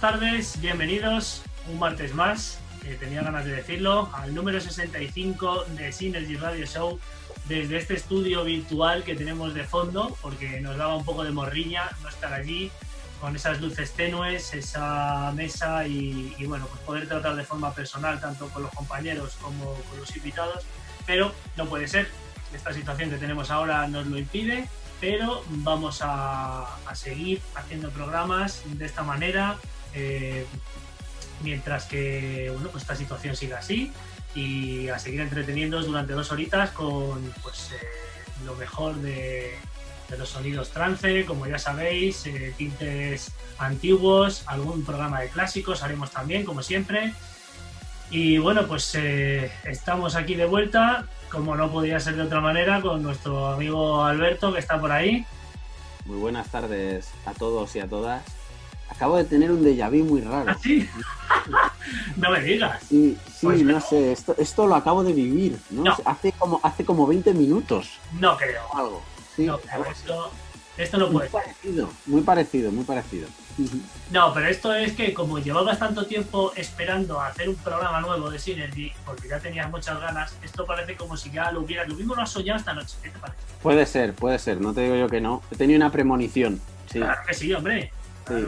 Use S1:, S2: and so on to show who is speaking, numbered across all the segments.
S1: Buenas tardes, bienvenidos un martes más, eh, tenía ganas de decirlo, al número 65 de Synergy Radio Show desde este estudio virtual que tenemos de fondo, porque nos daba un poco de morriña no estar allí con esas luces tenues, esa mesa y, y bueno, pues poder tratar de forma personal tanto con los compañeros como con los invitados, pero no puede ser. Esta situación que tenemos ahora nos lo impide pero vamos a, seguir haciendo programas de esta manera eh, mientras que bueno, pues esta situación siga así y a seguir entreteniéndoos durante dos horitas con pues, eh, lo mejor de, los sonidos trance, como ya sabéis, eh, tintes antiguos, algún programa de clásicos haremos también, como siempre. Y bueno, pues estamos aquí de vuelta como no podía ser de otra manera, con nuestro amigo Alberto, que está por ahí.
S2: Muy buenas tardes a todos y a todas. Acabo de tener un déjà vu muy raro.
S1: ¿Ah, sí? no me digas.
S2: Sí, sí pues no, sé, esto, lo acabo de vivir, ¿no? Hace, como, hace como 20 minutos.
S1: No creo.
S2: Algo. Sí,
S1: no, esto, esto no puede
S2: muy Parecido, muy parecido, muy parecido.
S1: No, pero esto es que como llevabas tanto tiempo esperando a hacer un programa nuevo de Synergy, porque ya tenías muchas ganas, esto parece como si ya lo hubieras, lo mismo lo has soñado esta noche. ¿Qué te parece?
S2: Puede ser, puede ser, no te digo yo que no. He tenido una premonición. Sí.
S1: Claro que sí, hombre.
S2: sí.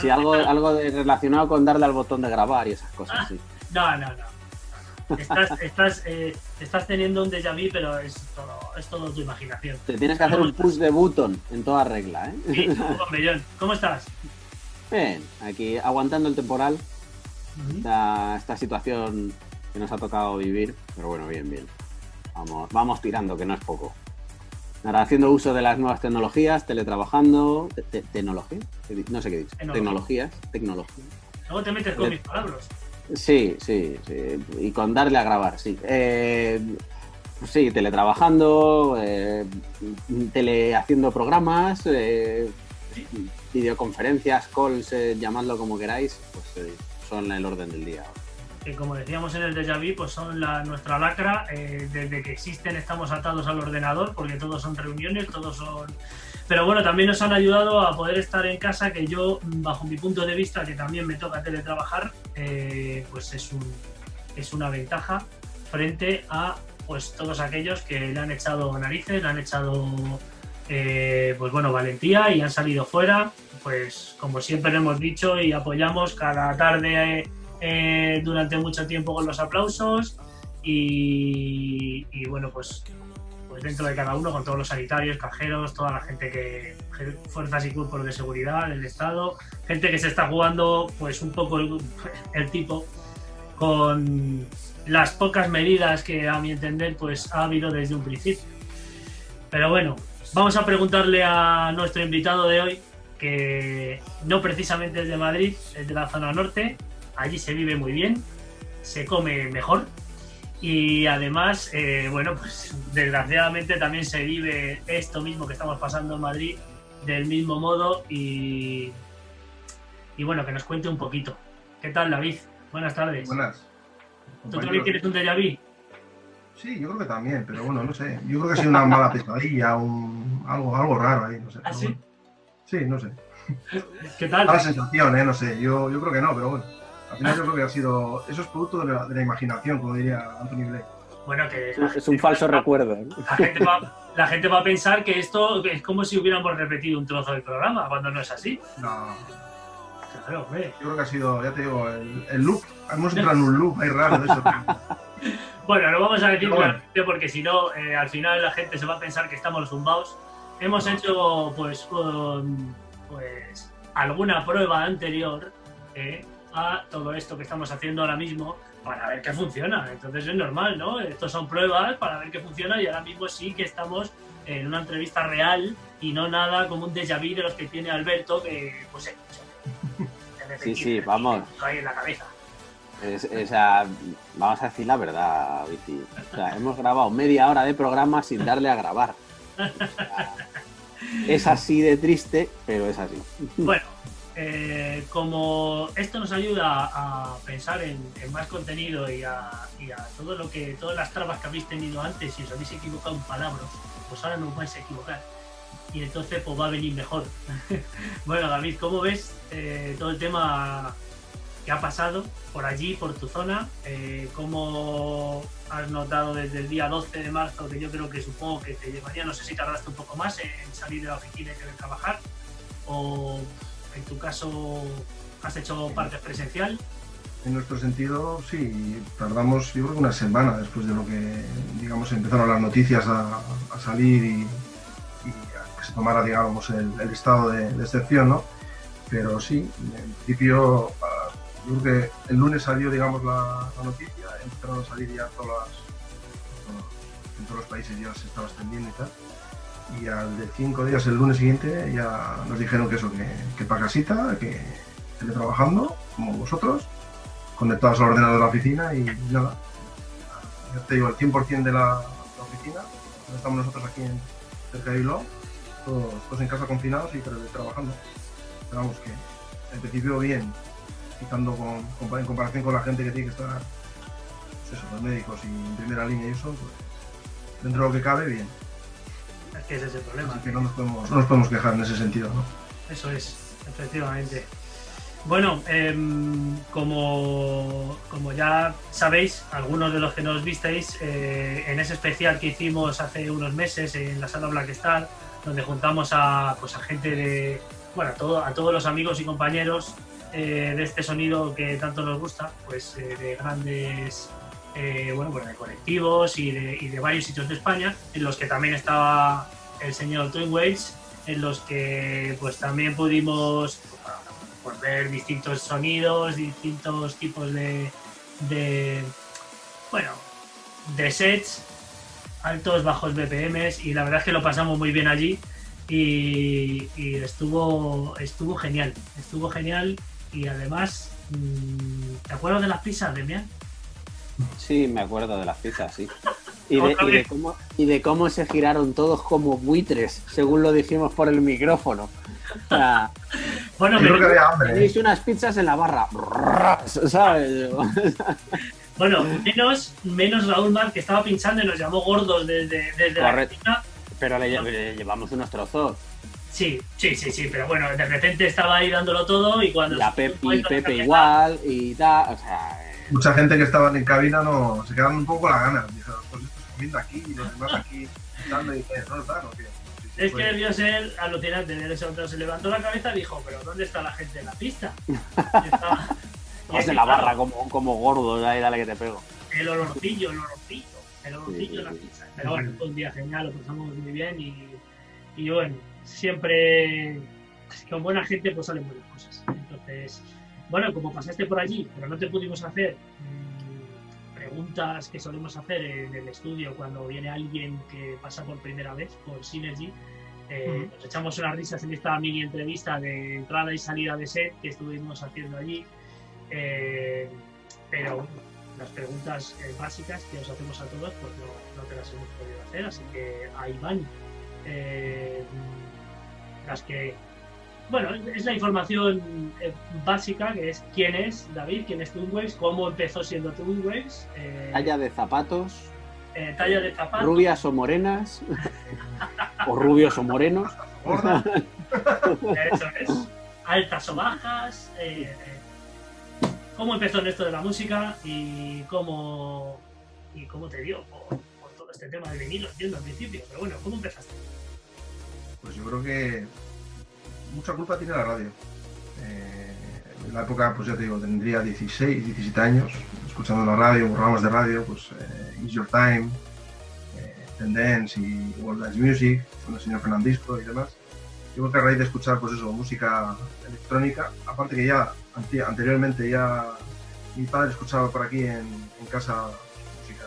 S2: Sí, algo, algo relacionado con darle al botón de grabar y esas cosas, ah, sí.
S1: No, no, no. Estás, estás, eh, estás teniendo un déjà vu, pero es todo, es todo tu imaginación.
S2: Te tienes que hacer un push de button en toda regla, ¿eh?
S1: Sí, ¿Cómo estás?
S2: Bien, aquí aguantando el temporal. esta, situación que nos ha tocado vivir, pero bueno, bien, bien. Vamos, vamos tirando, que no es poco. Ahora, haciendo uso de las nuevas tecnologías, teletrabajando. ¿Tecnología? No sé qué he dicho. Tecnologías, tecnología.
S1: Luego te metes con mis palabras.
S2: Sí, sí, sí, y con darle a grabar, sí. Eh, sí, teletrabajando, eh, tele haciendo programas, eh, videoconferencias, calls, llamadlo como queráis, pues son el orden del día.
S1: Que como decíamos en el Deja Vu, pues son la, nuestra lacra. desde que existen estamos atados al ordenador porque todos son reuniones, todos son pero bueno, también nos han ayudado a poder estar en casa, que yo, bajo mi punto de vista, que también me toca teletrabajar, eh, pues es, un, es una ventaja frente a pues todos aquellos que le han echado narices, le han echado eh, pues bueno, valentía y han salido fuera. Pues como siempre hemos dicho y apoyamos cada tarde eh, durante mucho tiempo con los aplausos y, bueno, pues dentro de cada uno, con todos los sanitarios, cajeros, toda la gente que. fuerzas y cuerpos de seguridad del Estado, gente que se está jugando, pues un poco el, tipo con las pocas medidas que a mi entender pues ha habido desde un principio. Pero bueno, vamos a preguntarle a nuestro invitado de hoy, que no precisamente es de Madrid, es de la zona norte, allí se vive muy bien, se come mejor, y además, eh, bueno, pues desgraciadamente también se vive esto mismo que estamos pasando en Madrid del mismo modo y, y bueno, que nos cuente un poquito. ¿Qué tal, David? Buenas tardes.
S3: Buenas.
S1: ¿Tú también tienes un déjà vu?
S3: Sí, yo creo que también, pero bueno, no sé. Yo creo que ha sido una mala pesadilla, un, algo, algo raro ahí, no sé.
S1: ¿Ah, sí?
S3: Sí, no sé.
S1: ¿Qué tal?
S3: La sensación, ¿eh? No sé. Yo, yo creo que no, pero bueno. Al final yo creo que ha sido. Eso es producto de la, imaginación, como diría Anthony Blake.
S1: Bueno, que.
S2: Es, un falso recuerdo. ¿eh?
S1: La gente, va, a pensar que esto es como si hubiéramos repetido un trozo del programa, cuando no es así.
S3: No. Yo creo que ha sido, ya te digo, el, loop. Hemos entrado en un loop ahí raro de eso.
S1: bueno, lo vamos a decir claramente porque si no, eh, al final la gente se va a pensar que estamos zumbados. Hemos hecho, pues, pues, alguna prueba anterior. Eh, a todo esto que estamos haciendo ahora mismo para ver qué funciona. Entonces es normal, ¿no? Estos son pruebas para ver qué funciona y ahora mismo sí que estamos en una entrevista real y no nada como un déjà vu de los que tiene Alberto que, pues, eh,
S2: sí, sí, vamos.
S1: Ahí en la cabeza.
S2: vamos a decir la verdad, Vici. O sea, hemos grabado media hora de programa sin darle a grabar. es así de triste, pero es así.
S1: Bueno, eh, como esto nos ayuda a pensar en, más contenido y a, todo lo que todas las trabas que habéis tenido antes, si os habéis equivocado en palabras, pues ahora no vais a equivocar. y entonces pues va a venir mejor. bueno, David, ¿cómo ves eh, todo el tema que ha pasado por allí, por tu zona? Eh, ¿Cómo has notado desde el día 12 de marzo, que yo creo que supongo que te llevaría, no sé si tardaste un poco más en salir de la oficina y querer trabajar? ¿O en tu caso has hecho parte presencial?
S3: En nuestro sentido, sí, tardamos yo creo una semana después de lo que, digamos, empezaron las noticias a, salir y, que se tomara, digamos, el, estado de, excepción, ¿no? Pero sí, en principio, yo creo que el lunes salió, digamos, la, noticia, empezaron a salir ya todas en todos los países ya se estaba extendiendo y tal. Y al de cinco días, el lunes siguiente, ya nos dijeron que eso, que, que para casita, que teletrabajando, como vosotros, conectados al ordenador de la oficina y nada. Ya te digo, el 100% de la, oficina, estamos nosotros aquí cerca de Bilbao, todos, en casa confinados y trabajando. Pero vamos que en principio bien, quitando con, en comparación con la gente que tiene que estar, pues los médicos y en primera línea y eso, pues, dentro de lo que cabe, bien.
S1: Es que ese es el problema.
S3: Así que no nos podemos, no nos podemos quejar en ese sentido, ¿no?
S1: Eso es, efectivamente. Bueno, em, como, como, ya sabéis, algunos de los que nos visteis, eh, en ese especial que hicimos hace unos meses en la sala Black Star, donde juntamos a, pues, a gente de, bueno, a, todo, a todos los amigos y compañeros eh, de este sonido que tanto nos gusta, pues eh, de grandes, bueno, pues de colectivos y de, varios sitios de España, en los que también estaba el señor Twin en los que pues también pudimos por ver distintos sonidos, distintos tipos de, de bueno, de sets, altos, bajos BPMs y la verdad es que lo pasamos muy bien allí y, estuvo, estuvo genial, estuvo genial y además, mm, ¿te acuerdas de las pizzas, Demian?
S2: Sí, me acuerdo de las pizzas, sí. Y de, cómo, y de cómo se giraron todos como buitres, según lo dijimos por el micrófono.
S1: bueno,
S2: Tenéis unas pizzas en la barra.
S1: bueno, menos, menos Raúl Mar, que estaba pinchando y nos llamó gordos desde, desde la cocina.
S2: Pero le, llevamos unos trozos.
S1: Sí, sí, sí, sí, pero bueno, de repente estaba ahí dándolo todo y cuando...
S2: La y Pepe igual y tal, o sea...
S3: Mucha gente que estaba en cabina no se quedaron un poco la gana. Dijeron, pues esto es comiendo aquí y los demás aquí, dando y dicen, no, no, no,
S1: es que debió ser alucinante. De eso, se levantó la cabeza y dijo, pero ¿dónde está la gente en la pista?
S2: Estaba, en la barra como, como gordo, ahí dale que te pego.
S1: El olorcillo, el olorcillo, el olorcillo de la pizza. Pero bueno, fue un día genial, lo pasamos muy bien y, y bueno, siempre con buena gente pues salen buenas cosas. Entonces, bueno, como pasaste por allí, pero no te pudimos hacer mm, preguntas que solemos hacer en el estudio cuando viene alguien que pasa por primera vez por Synergy, eh, nos echamos unas risas en esta mini entrevista de entrada y salida de set que estuvimos haciendo allí. Eh, pero las preguntas eh, básicas que os hacemos a todos, pues no, te las hemos podido hacer, así que ahí van. las que. Bueno, es la información básica, que es quién es David, quién es Twinwaves, cómo empezó siendo Twinwaves.
S2: Talla de zapatos.
S1: talla de zapatos.
S2: Rubias o morenas. o rubios o morenos.
S1: Eso es. Altas o bajas. Eh, ¿Cómo empezó en esto de la música y cómo, y cómo te dio por, todo este tema de vinilo? Entiendo al principio, pero bueno, ¿cómo empezaste?
S3: Pues yo creo que mucha culpa tiene la radio. Eh, en la época, pues ya te digo, tendría 16, 17 años, escuchando la radio, programas de radio, pues eh, Is Your Time, Tendence y World Dance Music, con el señor Fernandisco y demás. Yo creo que a raíz de escuchar pues eso, música electrónica, aparte que ya anteriormente ya mi padre escuchaba por aquí en, casa música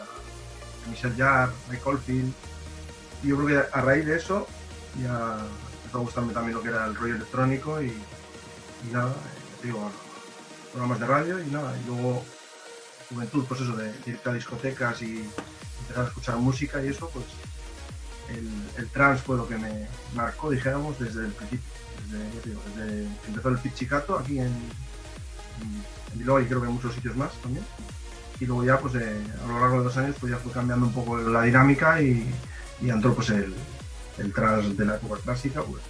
S3: de Michelle Jarre, Mike Oldfield, y yo creo que a raíz de eso ya empezó a también lo que era el rollo electrónico y, nada, eh, digo, programas de radio y nada, y luego juventud, pues eso, de, de ir a discotecas y empezar a escuchar música y eso, pues el, el trance fue lo que me marcó, dijéramos, desde el principio. Desde, que empezó el pizzicato aquí en, en, Bilbao y creo que en muchos sitios más también. Y luego ya, pues a lo largo de los años, pues ya fue cambiando un poco la dinámica y, y entró pues el, el trans de la época clásica, pues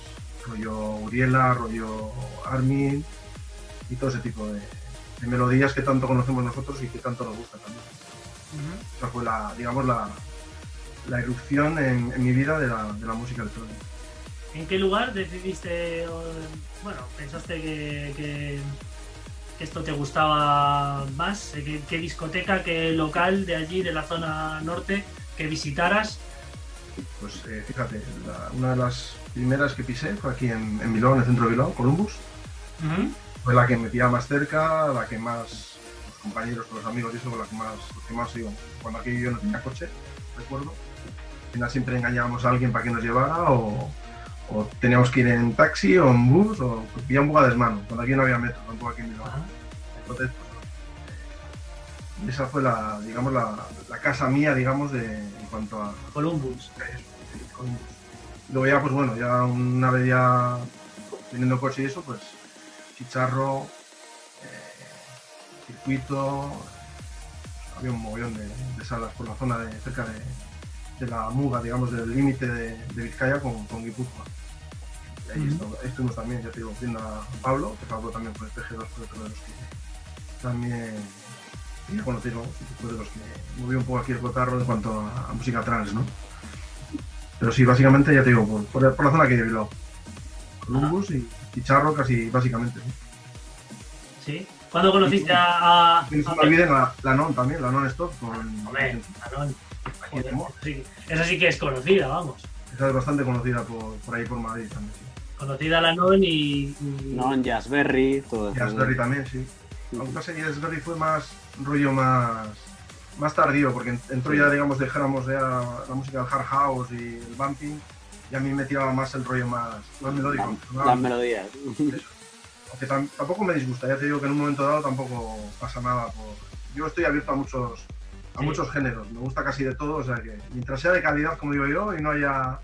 S3: rollo Uriela, rollo Armin y todo ese tipo de, de melodías que tanto conocemos nosotros y que tanto nos gusta también. Esa fue la, digamos, la, la erupción en, en mi vida de la, de la música electrónica.
S1: ¿En qué lugar decidiste, o, bueno, pensaste que, que- que esto te gustaba más? ¿Qué, qué discoteca, qué local de allí, de la zona norte, que visitaras?
S3: Pues eh, fíjate, la- una de las primeras que pisé fue aquí en, en Bilbao, en el centro de Bilbao, Columbus.
S1: Ujú.
S3: Fue la que me pillaba más cerca, la que más, los compañeros, con los amigos y eso, la que más, los que más. Cuando aquí yo no tenía coche, recuerdo. Al final siempre engañábamos a alguien para que nos llevara o, o teníamos que ir en taxi o en bus o pillaba un poco a desmano. Cuando aquí no había metro, tampoco aquí en Bilbao. Entonces, pues, esa fue la, digamos, la, la casa mía, digamos, de, en cuanto a,
S1: Columbus.
S3: Columbus. Luego ya, pues bueno, ya una vez ya teniendo coche y eso, pues chicharro, eh, circuito, había un mogollón de, de salas por la zona de cerca de, de la Muga, digamos, del límite de, de Vizcaya con, con Guipúzcoa. Y ahí ahí estuvimos también, ya te digo, viendo a Pablo, que Pablo también fue PG2, fue otro de los que también ya conocí, ¿no? fue de los que movió un poco aquí el cotarro en cuanto a, a música trans, ¿no? Pero sí, básicamente, ya te digo, por, por- por la zona que he Bilbao. Columbus y Chicharro casi básicamente. ¿sí?
S1: ¿Sí? ¿Cuándo conociste a...? a,
S3: Y no se
S1: a-
S3: me olviden la, la non también, la non stop con...
S1: Hombre,
S3: Joder,
S1: sí. Esa sí que es conocida, vamos.
S3: Esa es bastante conocida por, por ahí por Madrid también. Sí.
S1: Conocida la Non y... y-
S2: No, en Jazzberry, todo eso.
S3: Jazzberry también, sí. Aunque pasa que Jazzberry fue más rollo más más tardío, porque entró ya, digamos, dejáramos ya la música del hard house y el bumping, y a mí me tiraba más el rollo más, más melódico.
S2: Las, las melodías.
S3: Aunque tam- tampoco me disgusta, ya te digo que en un momento dado tampoco pasa nada. Por... Yo estoy abierto a muchos a
S1: Sí.
S3: muchos géneros, me gusta casi de todo, o sea que mientras sea de calidad, como digo yo, y no haya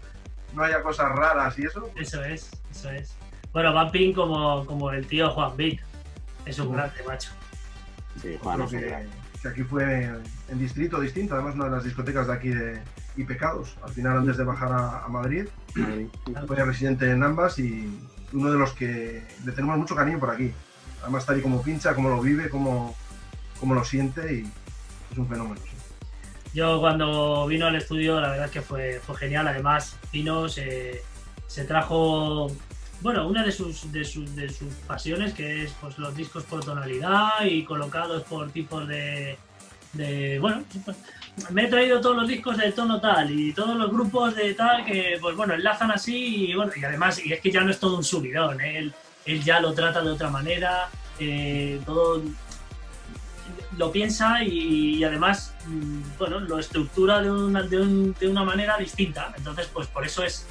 S3: no haya cosas raras y eso,
S1: Eso es, eso es. Bueno, Bumping como, como el tío Juan Vic. Es un
S3: Ujú.
S1: grande, macho.
S2: Sí,
S3: creo
S2: Juan un
S3: que, aquí fue en distrito distinto, además una de las discotecas de aquí de y Pecados. Al final, antes de bajar a, a Madrid,
S2: Madrid.
S3: fue residente en ambas y uno de los que le tenemos mucho cariño por aquí. Además, tal y como pincha, cómo lo vive, cómo, cómo lo siente y es un fenómeno. sí.
S1: Yo cuando vino al estudio, la verdad es que fue, fue genial. Además, vino, se, se trajo, bueno, una de sus, de, sus, de sus pasiones, que es pues, los discos por tonalidad y colocados por tipos de, bueno, pues, me he traído todos los discos de tono tal y todos los grupos de tal que, pues bueno, enlazan así y bueno, y además, y es que ya no es todo un subidón, ¿eh? él, él ya lo trata de otra manera, eh, todo lo piensa y, y además, mm, bueno, lo estructura de una, de, un- de una manera distinta. Entonces, pues por eso es,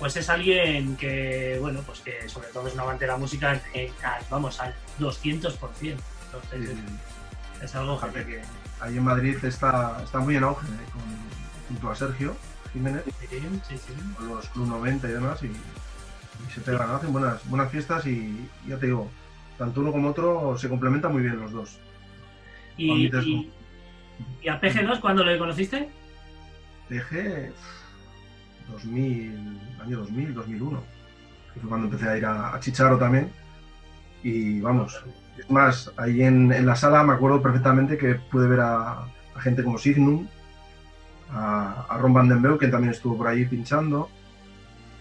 S1: pues es alguien que, bueno, pues que sobre todo es un amante de la música, eh, vamos, al 200%. Entonces, es algo genial.
S3: que ahí en Madrid está, está muy en auge, ¿eh? con- junto a Sergio Jiménez,
S1: Sí, sí, sí.
S3: con los Club 90 y demás, y, y se pegan, hacen buenas, buenas fiestas y ya te digo, tanto uno como otro se complementan muy bien los dos.
S1: Y, y, y a PG2 cuándo lo conociste?
S3: Dejé 2000, año 2000, 2001, que fue cuando empecé a ir a, a Chicharo también. Y vamos, es más, ahí en, en la sala me acuerdo perfectamente que pude ver a, gente como Signum, a, a Ron Van Den Beu, que también estuvo por ahí pinchando.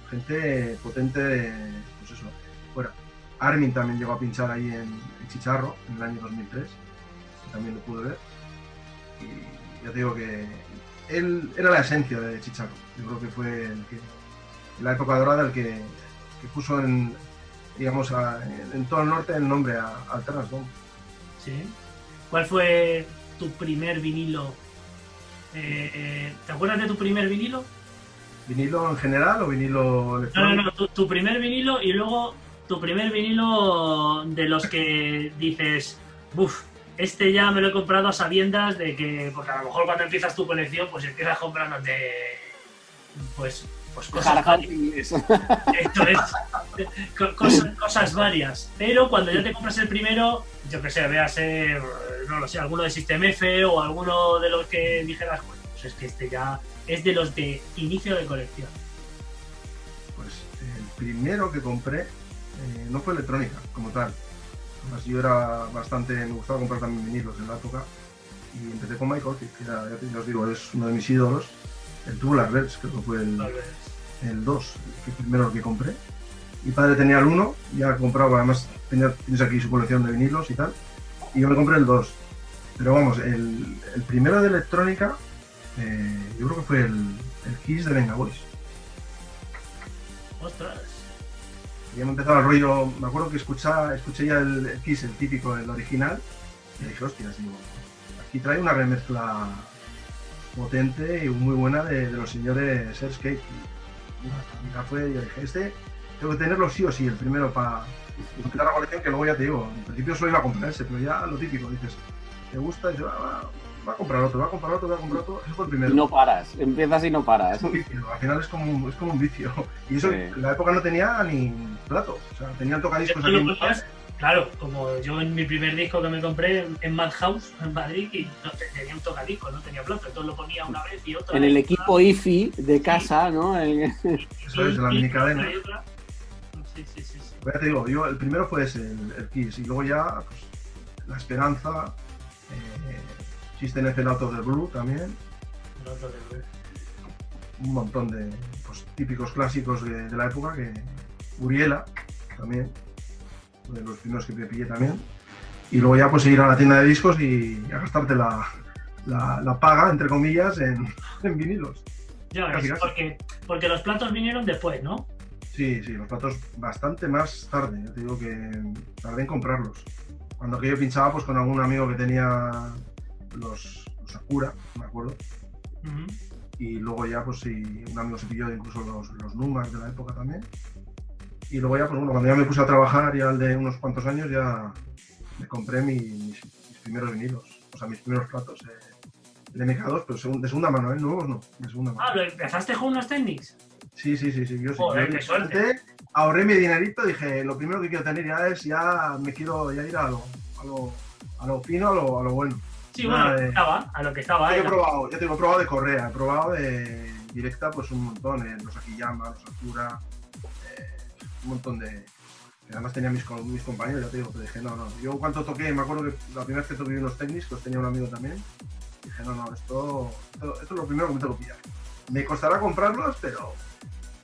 S3: Gente potente, pues eso, fuera. Armin también llegó a pinchar ahí en, Chicharro en el año 2003, que también lo pude ver. Y ya digo que él era la esencia de Chicharro. Yo creo que fue el que, la época dorada el que, que puso en, digamos, a- en, todo el norte el nombre a- al trans, ¿no?
S1: Sí. ¿Cuál fue tu primer vinilo? Eh, eh, ¿Te acuerdas de tu primer vinilo?
S3: ¿Vinilo en general o vinilo
S1: No, no,
S3: electrónico?
S1: no, tu, tu primer vinilo y luego tu primer vinilo de los que dices, uff, este ya me lo he comprado a sabiendas de que, porque a lo mejor cuando empiezas tu colección, pues empiezas comprándote, pues, pues cosas varias. Esto es, cosas, cosas varias. Pero cuando ya te compras el primero, yo que sé, veas, eh, no lo sé, alguno de System F o alguno de los que dijeras, bueno, pues es que este ya es de los de inicio de colección.
S3: Pues el primero que compré eh, no fue electrónica como tal. Además, yo era bastante, me gustaba comprar también vinilos en la época. Y empecé con Michael, que era, ya os digo, es uno de mis ídolos. El Tubular Bells, creo que fue el,
S1: Tal vez.
S3: el 2, que primero que compré. Mi padre tenía el 1, ya compraba, además tenía, tienes aquí su colección de vinilos y tal. Y yo me compré el 2. Pero vamos, el, el primero de electrónica, eh, yo creo que fue el, el Kiss de Venga Boys.
S1: Ostras.
S3: Ya me empezaba el rollo, me acuerdo que escuchaba, escuché ya el, el Kiss, el típico, el original, y dije, hostias, digo, aquí trae una remezcla potente y muy buena de, de los señores Serscape. Ya fue, yo dije, este tengo que tenerlo sí o sí, el primero para completar la colección, que luego ya te digo, en principio solo iba a comprar ese, pero ya lo típico, dices, te gusta, y dices, va, va, va a comprar otro, va a comprar otro, va a comprar otro, ese fue el primero.
S2: Y no paras, empiezas y no paras.
S3: Es un vicio, al final es como un, es como un vicio. Y eso
S2: Sí.
S3: en la época no tenía ni plato. O sea, tenían tocadiscos
S1: Tú
S3: aquí
S1: claro, como yo en mi primer disco que me compré en- en Madhouse, en Madrid, y no, te- tenía un tocadisco, no tenía plato, entonces lo ponía una vez y otra
S2: En
S1: vez
S2: el equipo
S1: otra,
S2: IFI de casa, ¿no? El-
S3: Eso es, de la minicadena.
S1: Sí, sí, sí. sí.
S3: Pues ya te digo, yo el primero fue ese, el, el Kiss. Y luego ya, pues, La Esperanza, eh, System F Out of the Blue también.
S1: No, no, no, no.
S3: Un montón de pues, típicos clásicos de, de la época. que Uriela también, de los primeros que me pillé también. Y luego ya pues ir a la tienda de discos y a gastarte la, la, la paga, entre comillas, en, en vinilos.
S1: Ya ves,
S3: Casi, casi.
S1: porque, porque los platos vinieron después, ¿no?
S3: Sí, sí, los platos bastante más tarde. Ya te digo que tardé en comprarlos. Cuando aquello pinchaba pues con algún amigo que tenía los, los Sakura, me acuerdo.
S1: Ujú.
S3: Y luego ya pues sí, un amigo se pilló incluso los, los Numas de la época también. Y luego ya, pues bueno, cuando ya me puse a trabajar ya al de unos cuantos años ya me compré mi- mis, mis primeros vinilos. O sea, mis primeros platos. Eh, el MK2, pero de segunda mano, ¿eh? Nuevos no, de segunda mano.
S1: Ah, ¿lo empezaste con unos Technics?
S3: Sí, sí, sí, sí. Yo sí. Yo
S1: qué suerte.
S3: ahorré mi dinerito, dije, lo primero que quiero tener ya es, ya me quiero ya ir a lo, a lo, a lo fino, a lo, a lo bueno.
S1: Sí,
S3: Nada
S1: bueno,
S3: de-
S1: estaba, a lo que estaba.
S3: Yo he probado, ya te digo, he probado de correa, he probado de directa, pues un montón, eh, los Akiyama, los Akura, un montón de... además tenía mis, mis compañeros, ya te digo, pero dije, no, no. Yo cuando toqué, me acuerdo que la primera vez que toqué unos que los tenía un amigo también, dije, no, no, esto, esto, es lo primero que me tengo que pillar. Me costará comprarlos, pero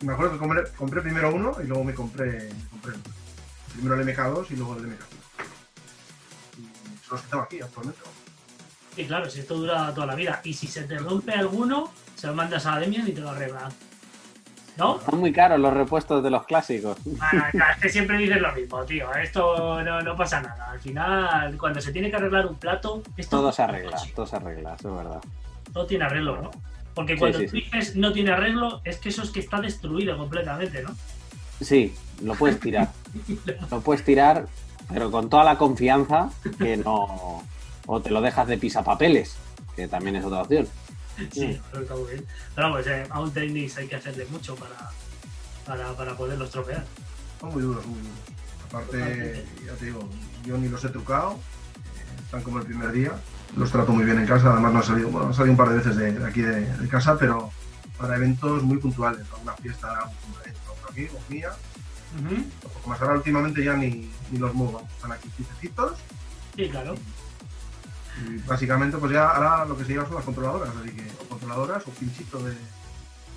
S3: me acuerdo que compré, primero uno y luego me compré, me compré otro. Primero el MK2 y luego el MK3. Y son los que tengo aquí actualmente.
S1: Sí, claro, si esto dura toda la vida. Y si se te rompe alguno, se lo mandas a Demian y te lo arregla. ¿No?
S2: Son muy caros los repuestos de los clásicos.
S1: Ah, claro, es que siempre dices lo mismo, tío. Esto no, no pasa nada. Al final, cuando se tiene que arreglar un plato, esto
S2: Todo se arregla, todo se arregla, eso es verdad.
S1: todo tiene arreglo, ¿no? Porque cuando
S2: sí,
S1: tú
S2: sí.
S1: dices no tiene arreglo, es que eso es que está destruido completamente, ¿no?
S2: Sí, lo puedes tirar. Lo puedes tirar, pero con toda la confianza que no. O te lo dejas de pisapapeles, que también es otra opción.
S1: Sí, pero está muy bien. Pero vamos, eh, a un Technics hay que hacerle mucho para, para, para poderlos tropear.
S3: Son muy duros, muy duros. Aparte,
S1: Totalmente.
S3: ya te digo, yo ni los he trucado, eh, están como el primer día. Los trato muy bien en casa, además no han salido, bueno, han salido un par de veces de, de aquí de, de casa, pero para eventos muy puntuales, alguna fiesta, algún cumpleaños, por aquí, o mía.
S1: Ujú.
S3: Porque más ahora últimamente ya ni, ni los muevo, están aquí quitecitos
S1: Sí, claro.
S3: Y básicamente pues ya ahora lo que se lleva son las controladoras, así que, o controladoras o pinchito de,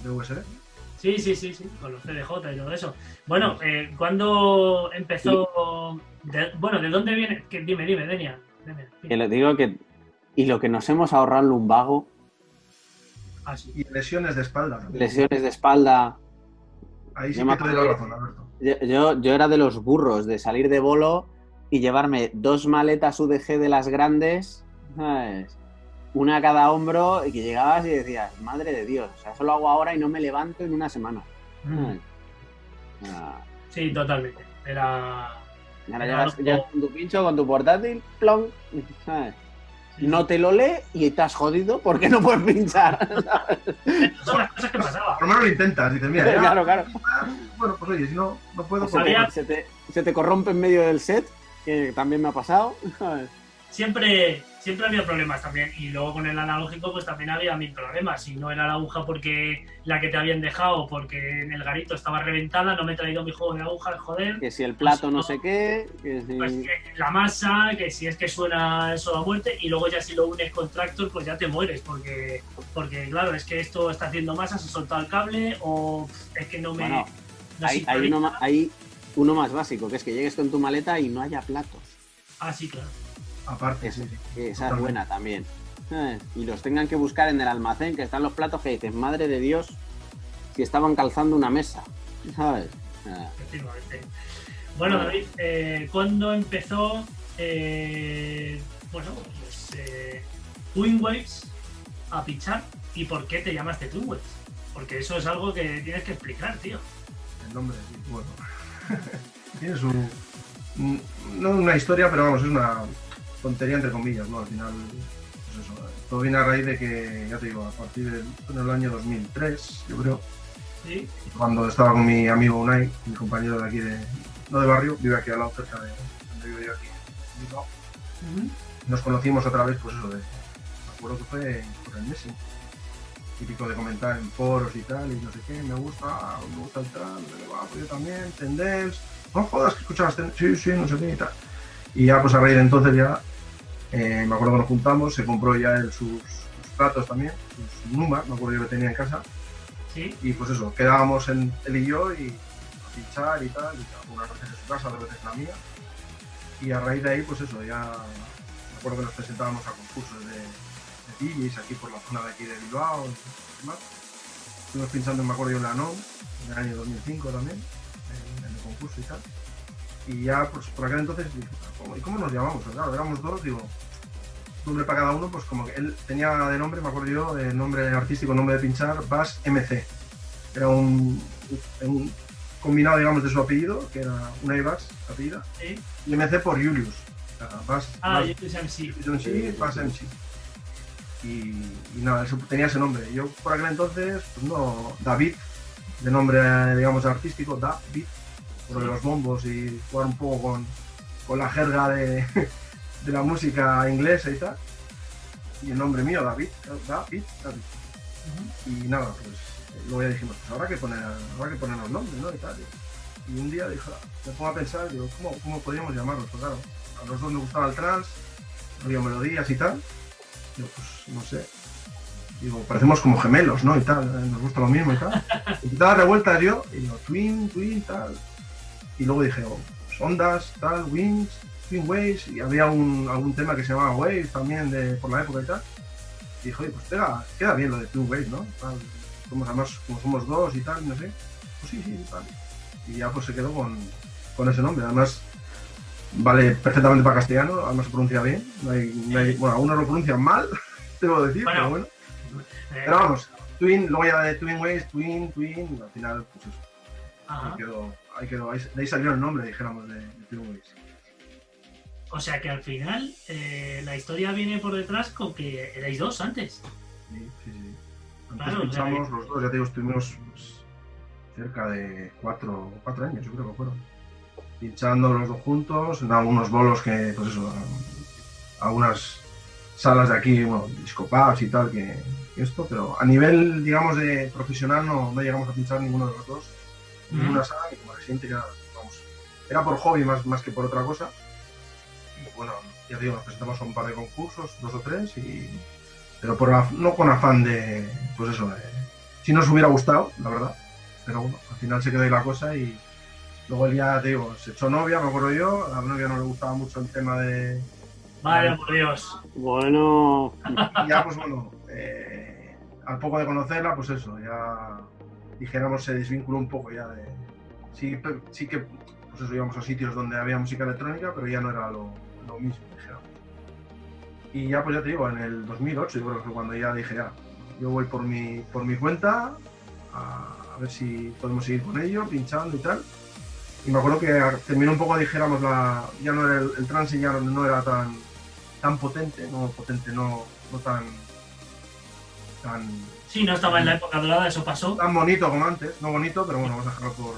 S3: de USB.
S1: Sí, sí, sí, sí, con los CDJ y todo eso. Bueno, eh, ¿cuándo empezó? de- bueno, ¿de dónde viene? Que- dime, dime, Denia.
S2: Que le digo que. Y lo que nos hemos ahorrado en lumbago,
S1: Ah, sí.
S3: Y lesiones de espalda. también.
S2: lesiones de espalda.
S3: Ahí sí
S2: Yo me
S3: que te doy la razón, Alberto.
S2: Yo, yo, yo era de los burros, de salir de bolo y llevarme dos maletas UDG de las grandes, ¿sabes? Una a cada hombro, y que llegabas y decías, madre de Dios, o sea, eso lo hago ahora y no me levanto en una semana. ¿sabes? Ah,
S1: Sí, totalmente. Era.
S2: ahora
S1: Era
S2: llegas, con tu pincho, con tu portátil, plom, ¿sabes?
S1: sí,
S2: No te lo lee y has jodido porque no puedes pinchar.
S1: Son las cosas que pasaban.
S3: Por lo menos lo intentas, dices, mira, ya,
S2: claro, claro.
S3: bueno, pues oye, si no, no puedo, pues
S2: se, te,
S1: Había-
S2: se te- se te corrompe en medio del set, que también me ha pasado. ¿sabes?
S1: Siempre, siempre había problemas también. Y luego con el analógico, pues también había mil problemas. Si no era la aguja porque la que te habían dejado, porque en el garito estaba reventada, no me he traído mi juego de agujas, joder.
S2: Que si el plato no sé qué, que si...
S1: Pues que la masa, que si es que suena eso a muerte, y luego ya si lo unes con tractor, pues ya te mueres, porque, porque claro, es que esto está haciendo masa, se soltado el cable, o es que no me.
S2: Bueno, hay, hay uno, hay uno más básico, que es que llegues con tu maleta y no haya platos.
S1: Ah, sí, claro.
S3: Aparte, sí.
S2: esa es buena también. Eh, Y los tengan que buscar en el almacén, que están los platos que dices, madre de Dios, si estaban calzando una mesa. ¿Sabes?
S1: Efectivamente. Bueno, David, eh, ¿cuándo empezó, eh, bueno, pues, eh, Twin Waves a pichar y por qué te llamaste Twin Waves? Porque eso es algo que tienes que explicar, tío.
S3: El nombre, bueno. Tiene su. No una historia, pero vamos, es una tontería entre comillas, ¿no? Al final, pues eso. Todo viene a raíz de que, ya te digo, a partir del año 2003, yo creo,
S1: ¿Sí?
S3: cuando estaba con mi amigo Unai, mi compañero de aquí de. No de barrio, vive aquí al lado, cerca de donde vivo yo aquí en Bilbao. Nos conocimos otra vez, pues eso, de. Me acuerdo que fue por el Messi. Típico de comentar en foros y tal, y no sé qué, me gusta, me gusta el tal, me va, pues yo también, Tendence. No jodas que escuchabas sí, sí, no sé qué y tal. Y ya, pues a raíz de entonces ya, eh, me acuerdo que nos juntamos, se compró ya él sus, sus platos también, sus Numa, me acuerdo yo que tenía en casa.
S1: ¿Sí?
S3: Y pues eso, quedábamos en, él y yo y a pinchar y tal, y unas veces en su casa, otras veces en la mía. Y a raíz de ahí, pues eso, ya me acuerdo que nos presentábamos a concursos de, de DJs aquí por la zona de aquí de Bilbao y demás. Estuvimos pinchando, me acuerdo yo, en la NOM, en el año 2005 también, en, en el concurso y tal. Y ya, pues por aquel entonces, dije, ¿cómo, ¿y cómo nos llamamos? Pues claro, éramos dos, digo, nombre para cada uno, pues como que él tenía de nombre, me acuerdo yo, de nombre artístico, nombre de pinchar, Bass MC. Era un, un combinado, digamos, de su apellido, que era una Bass, apellida,
S1: ¿Sí?
S3: y MC por Julius. Bass,
S1: Ah, soy MC.
S3: Bass. Y, y nada, eso tenía ese nombre. Yo por aquel entonces, pues no, David, de nombre, digamos, artístico, David, lo de los bombos y jugar un poco con, con la jerga de, de la música inglesa y tal. Y el nombre mío, David, David, David. Y nada, pues luego ya dijimos, pues habrá que, poner, habrá que ponernos nombre, ¿no? Y tal. Y un día dije, me pongo a pensar, digo, ¿cómo, cómo podríamos llamarnos? Pues claro, a los dos nos gustaba el trance, había melodías y tal. Digo, pues no sé. Digo, parecemos como gemelos, ¿no? Y tal, nos gusta lo mismo y tal. Y daba revueltas yo, y digo, Twin, Twin, tal. Y luego dije, oh, pues ondas, tal, Wings, Twin Waves, y había un, algún tema que se llamaba Waves también de, por la época y tal. Y dije, oye, pues queda, queda bien lo de Twin Waves, ¿no? Tal, somos además, como somos dos y tal, no sé. Pues sí, sí, tal. Y ya pues se quedó con, con ese nombre. Además, vale perfectamente para castellano, además se pronuncia bien. No hay, no hay- bueno, algunos lo pronuncian mal, debo decir,
S1: Bueno.
S3: pero bueno. Pero vamos, Twin, luego ya de Twin Waves, Twin, Twin, al final, pues eso,
S1: ajá.
S3: quedó, de ahí salió el nombre, dijéramos, de, de Waves.
S1: O sea que al final eh, la historia viene por detrás con que erais dos antes.
S3: Sí, sí, sí. Antes
S1: Claro, o sea,
S3: pinchamos los dos, ya te digo, estuvimos pues, cerca de cuatro, cuatro años, yo creo que fueron. Pinchando los dos juntos, en algunos bolos que, pues eso, algunas salas de aquí, bueno, y tal, que, que esto, pero a nivel, digamos, de profesional no, no llegamos a pinchar ninguno de los dos. Ninguna sala, residente, que era, vamos, era por hobby más, más que por otra cosa. Y bueno, ya te digo, nos presentamos a un par de concursos, dos o tres, y, pero por af- no con afán de, pues eso, de- si nos hubiera gustado, la verdad, pero bueno, al final se quedó ahí la cosa y luego el día, te digo, se echó novia, me acuerdo yo, a la novia no le gustaba mucho el tema de,
S1: Vaya por Dios.
S2: Bueno,
S3: y ya pues bueno, eh, al poco de conocerla, pues eso, ya dijéramos se desvinculó un poco ya de... Sí, pe- sí que pues eso, íbamos a sitios donde había música electrónica, pero ya no era lo, lo mismo. Y ya pues ya te digo, en el 2008 yo creo que fue cuando ya dije, ya, yo voy por mi, por mi cuenta a, a ver si podemos seguir con ello, pinchando y tal. Y me acuerdo que terminó un poco, dijéramos, la, ya no era el, el trance ya no, no era tan, tan potente, no potente, no, no tan, tan,
S1: Sí, no estaba en la época dorada, eso pasó.
S3: tan bonito como antes, no bonito, pero bueno, vamos a dejarlo por,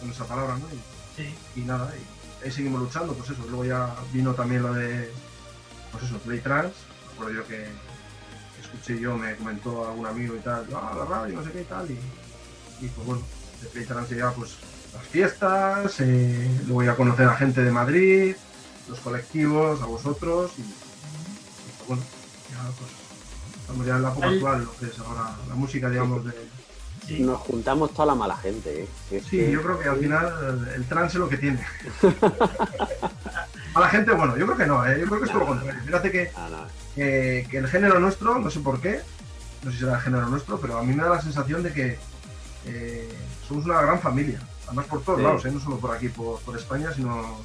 S3: con esa palabra, ¿no? Y,
S1: Sí.
S3: y nada, y ahí seguimos luchando, pues eso. Luego ya vino también lo de pues eso, Play Trans, recuerdo yo que escuché yo, me comentó algún amigo y tal, ah, la radio, no sé qué y tal, y, y pues bueno, de Play Trans llega pues las fiestas, eh, luego ya conocer a gente de Madrid, los colectivos, a vosotros, y, y, pues bueno, ya pues estamos ya en la época
S1: Al-
S3: actual, lo que es ahora la música, digamos, de...
S1: Sí.
S2: Nos juntamos toda la mala gente, ¿eh? Es
S3: Sí,
S2: que-
S3: yo creo que al final el, el trance es lo que tiene. A la gente, bueno, yo creo que no, ¿eh? yo creo que es todo lo contrario. Fíjate que,
S2: Ah, no.
S3: que- que el género nuestro, no sé por qué, no sé si será el género nuestro, pero a mí me da la sensación de que eh, somos una gran familia. Además por todos
S2: Sí.
S3: lados, ¿eh? no solo por aquí, por, por España, sino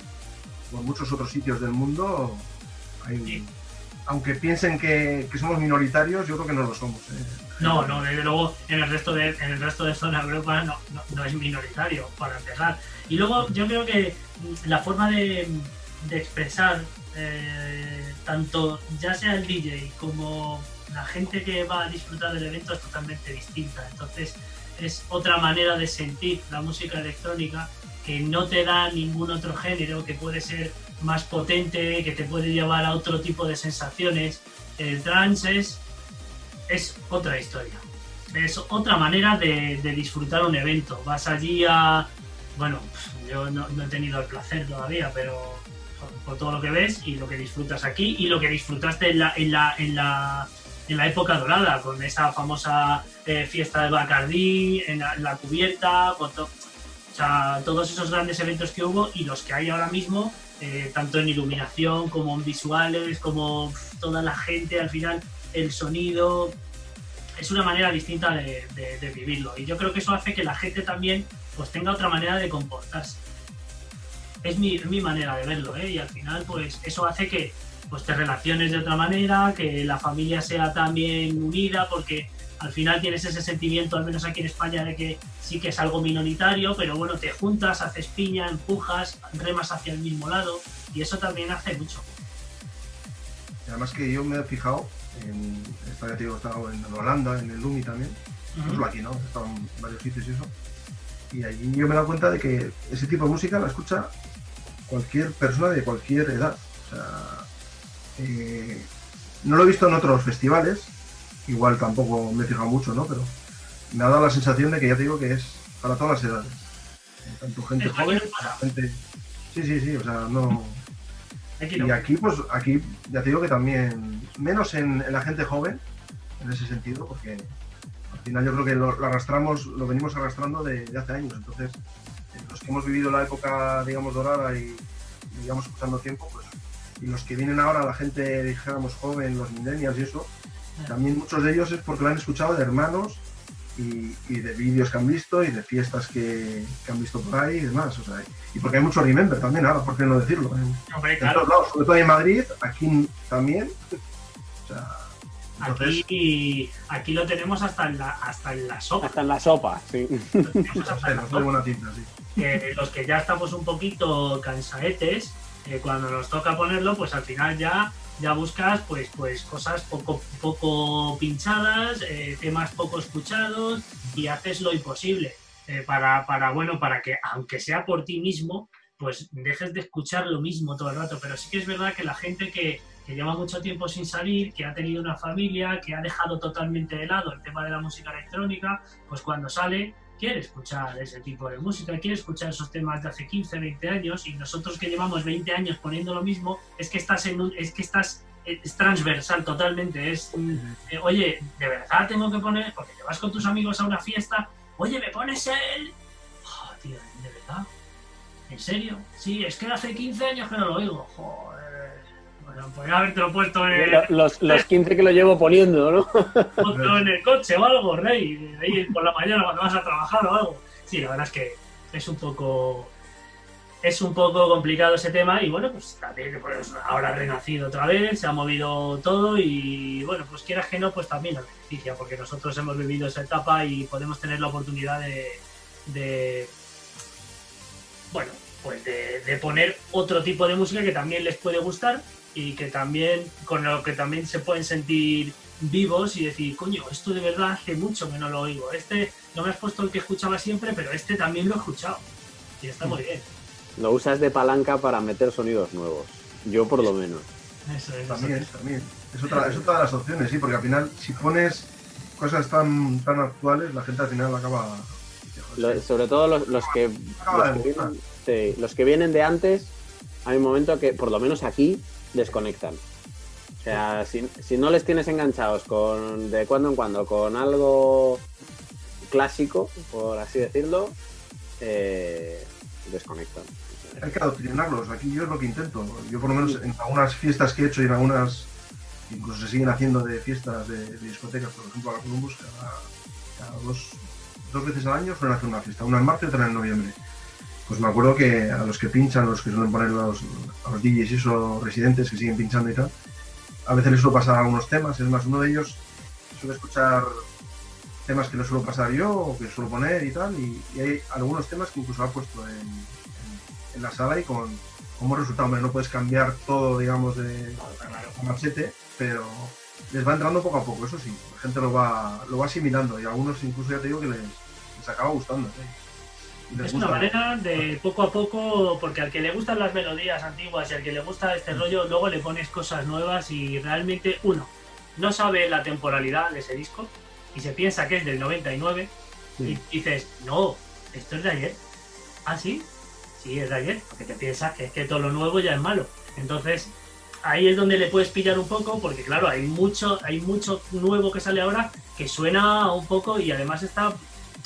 S3: por muchos otros sitios del mundo. Hay-
S1: Sí.
S3: Aunque piensen que, somos minoritarios, yo creo que no lo somos. ¿eh?
S1: No, no, desde luego en el resto de, en el resto de zona Europa no es minoritario, para empezar. Y luego yo creo que mm, la forma de, de expresar, eh, tanto ya sea el DJ como la gente que va a disfrutar del evento es totalmente distinta. Entonces es otra manera de sentir la música electrónica que no te da ningún otro género, que puede ser más potente, que te puede llevar a otro tipo de sensaciones. El trance es es otra historia. Es otra manera de, de disfrutar un evento. Vas allí a. Bueno, yo no, no he tenido el placer todavía, pero por, por todo lo que ves y lo que disfrutas aquí y lo que disfrutaste en la, en la, en la, en la época dorada, con esa famosa eh, fiesta de Bacardí, en la, en la cubierta, con to- o sea, todos esos grandes eventos que hubo y los que hay ahora mismo, eh, tanto en iluminación como en visuales, como toda la gente al final el sonido, es una manera distinta de, de- vivirlo. Y yo creo que eso hace que la gente también pues tenga otra manera de comportarse. Es mi, mi manera de verlo, ¿eh? Y al final, pues eso hace que pues, te relaciones de otra manera, que la familia sea también unida, porque al final tienes ese sentimiento, al menos aquí en España, de que sí que es algo minoritario, pero bueno, te juntas, haces piña, empujas, remas hacia el mismo lado, y eso también hace mucho.
S3: Además que yo me he fijado, en, esta digo, he estado en Holanda, en el Lumi también, no solo aquí, ¿no? He estado en varios sitios y eso. Y allí yo me he dado cuenta de que ese tipo de música la escucha cualquier persona de cualquier edad. O sea, eh, no lo he visto en otros festivales, igual tampoco me he fijado mucho, ¿no? Pero me ha dado la sensación de que ya te digo que es para todas las edades. Tanto gente
S1: no
S3: joven, gente... Sí, sí, sí, o sea, no...
S1: Aquí
S3: Y aquí, pues, aquí ya te digo que también, menos en, en la gente joven, en ese sentido, porque al final yo creo que lo, lo arrastramos, lo venimos arrastrando de, de hace años. Entonces, eh, los que hemos vivido la época, digamos, dorada y, digamos, escuchando tiempo, pues, y los que vienen ahora, la gente, dijéramos, joven, los millennials y eso, también muchos de ellos es porque lo han escuchado de hermanos y, y de vídeos que han visto y de fiestas que, que han visto por ahí y demás. O sea, y porque hay mucho remember también ahora, ¿por qué no decirlo?
S1: Hombre,
S3: en
S1: claro.
S3: todos lados, sobre todo en Madrid, aquí también. O sea, entonces,
S1: Aquí, aquí lo tenemos hasta en la, hasta en la sopa.
S2: Hasta en la sopa, sí.
S1: Los que ya estamos un poquito cansaetes, eh, cuando nos toca ponerlo, pues al final ya, ya buscas pues, pues cosas poco, poco pinchadas, eh, temas poco escuchados y haces lo imposible eh, para, para, bueno, para que aunque sea por ti mismo, pues dejes de escuchar lo mismo todo el rato. Pero sí que es verdad que la gente que, que lleva mucho tiempo sin salir, que ha tenido una familia, que ha dejado totalmente de lado el tema de la música electrónica, pues cuando sale quiere escuchar ese tipo de música, quiere escuchar esos temas de hace 15, 20 años y nosotros que llevamos 20 años poniendo lo mismo, es que estás en un, es que estás es transversal totalmente, es eh, oye, de verdad tengo que poner, porque te vas con tus amigos a una fiesta, oye, me pones el oh, tío, de verdad. ¿En serio? Sí, es que hace 15 años que no lo oigo. Joder. Bueno, podría haberte lo puesto en,
S2: Lo- Los, los 15 que lo llevo poniendo, ¿no?
S1: en el coche o algo, Rey. Ahí por la mañana cuando vas a trabajar o algo. Sí, la verdad es que es un poco. Es un poco complicado ese tema y bueno, pues también pues, ahora ha renacido otra vez, se ha movido todo y bueno, pues quieras que no, pues también nos beneficia porque nosotros hemos vivido esa etapa y podemos tener la oportunidad de, de bueno, pues de, de poner otro tipo de música que también les puede gustar y que también con lo que también se pueden sentir vivos y decir, coño, esto de verdad hace mucho que no lo oigo. Este no me has puesto el que escuchaba siempre, pero este también lo he escuchado. Y está muy bien.
S2: Lo usas de palanca para meter sonidos nuevos. Yo por lo menos.
S1: Eso es.
S3: También,
S1: eso
S3: también. Es otra, es otra de las opciones, sí, porque al final, si pones cosas tan, tan actuales, la gente al final acaba.
S2: Lo- sobre todo los, los que,
S3: Acaba
S2: los
S3: de
S2: que
S3: gustar.
S2: Sí, los que vienen de antes, hay un momento que, por lo menos aquí, desconectan. O sea, si, no les tienes enganchados con de cuando en cuando con algo clásico, por así decirlo, eh, desconectan.
S3: Hay que adoctrinarlos. Aquí yo es lo que intento. Yo, por lo menos, en algunas fiestas que he hecho y en algunas, incluso se siguen haciendo de fiestas de, discotecas, por ejemplo, a la Columbus, cada, cada dos, dos veces al año suelen hacer una fiesta, una en marzo y otra en noviembre. Pues me acuerdo que a los que pinchan, los que suelen poner los, a los DJs y eso, residentes que siguen pinchando y tal, a veces les suelo pasar algunos temas. Es más, uno de ellos suele escuchar temas que le suelo pasar yo o que suelo poner y tal, y, hay algunos temas que incluso ha puesto en, la sala y con como resultado, no puedes cambiar todo, digamos, de machete, pero les va entrando poco a poco, eso sí, la gente lo va, lo va asimilando y a algunos incluso ya te digo que les, acaba gustando. ¿sí?
S1: Es una manera de poco a poco, porque al que le gustan las melodías antiguas y al que le gusta este rollo, luego le pones cosas nuevas y realmente uno no sabe la temporalidad de ese disco y se piensa que es del 99 y dices, no, esto es de ayer. ¿Ah, sí? Sí, es de ayer, porque te piensas que es que todo lo nuevo ya es malo. Entonces, ahí es donde le puedes pillar un poco, porque claro, hay mucho, hay mucho nuevo que sale ahora que suena un poco y además está,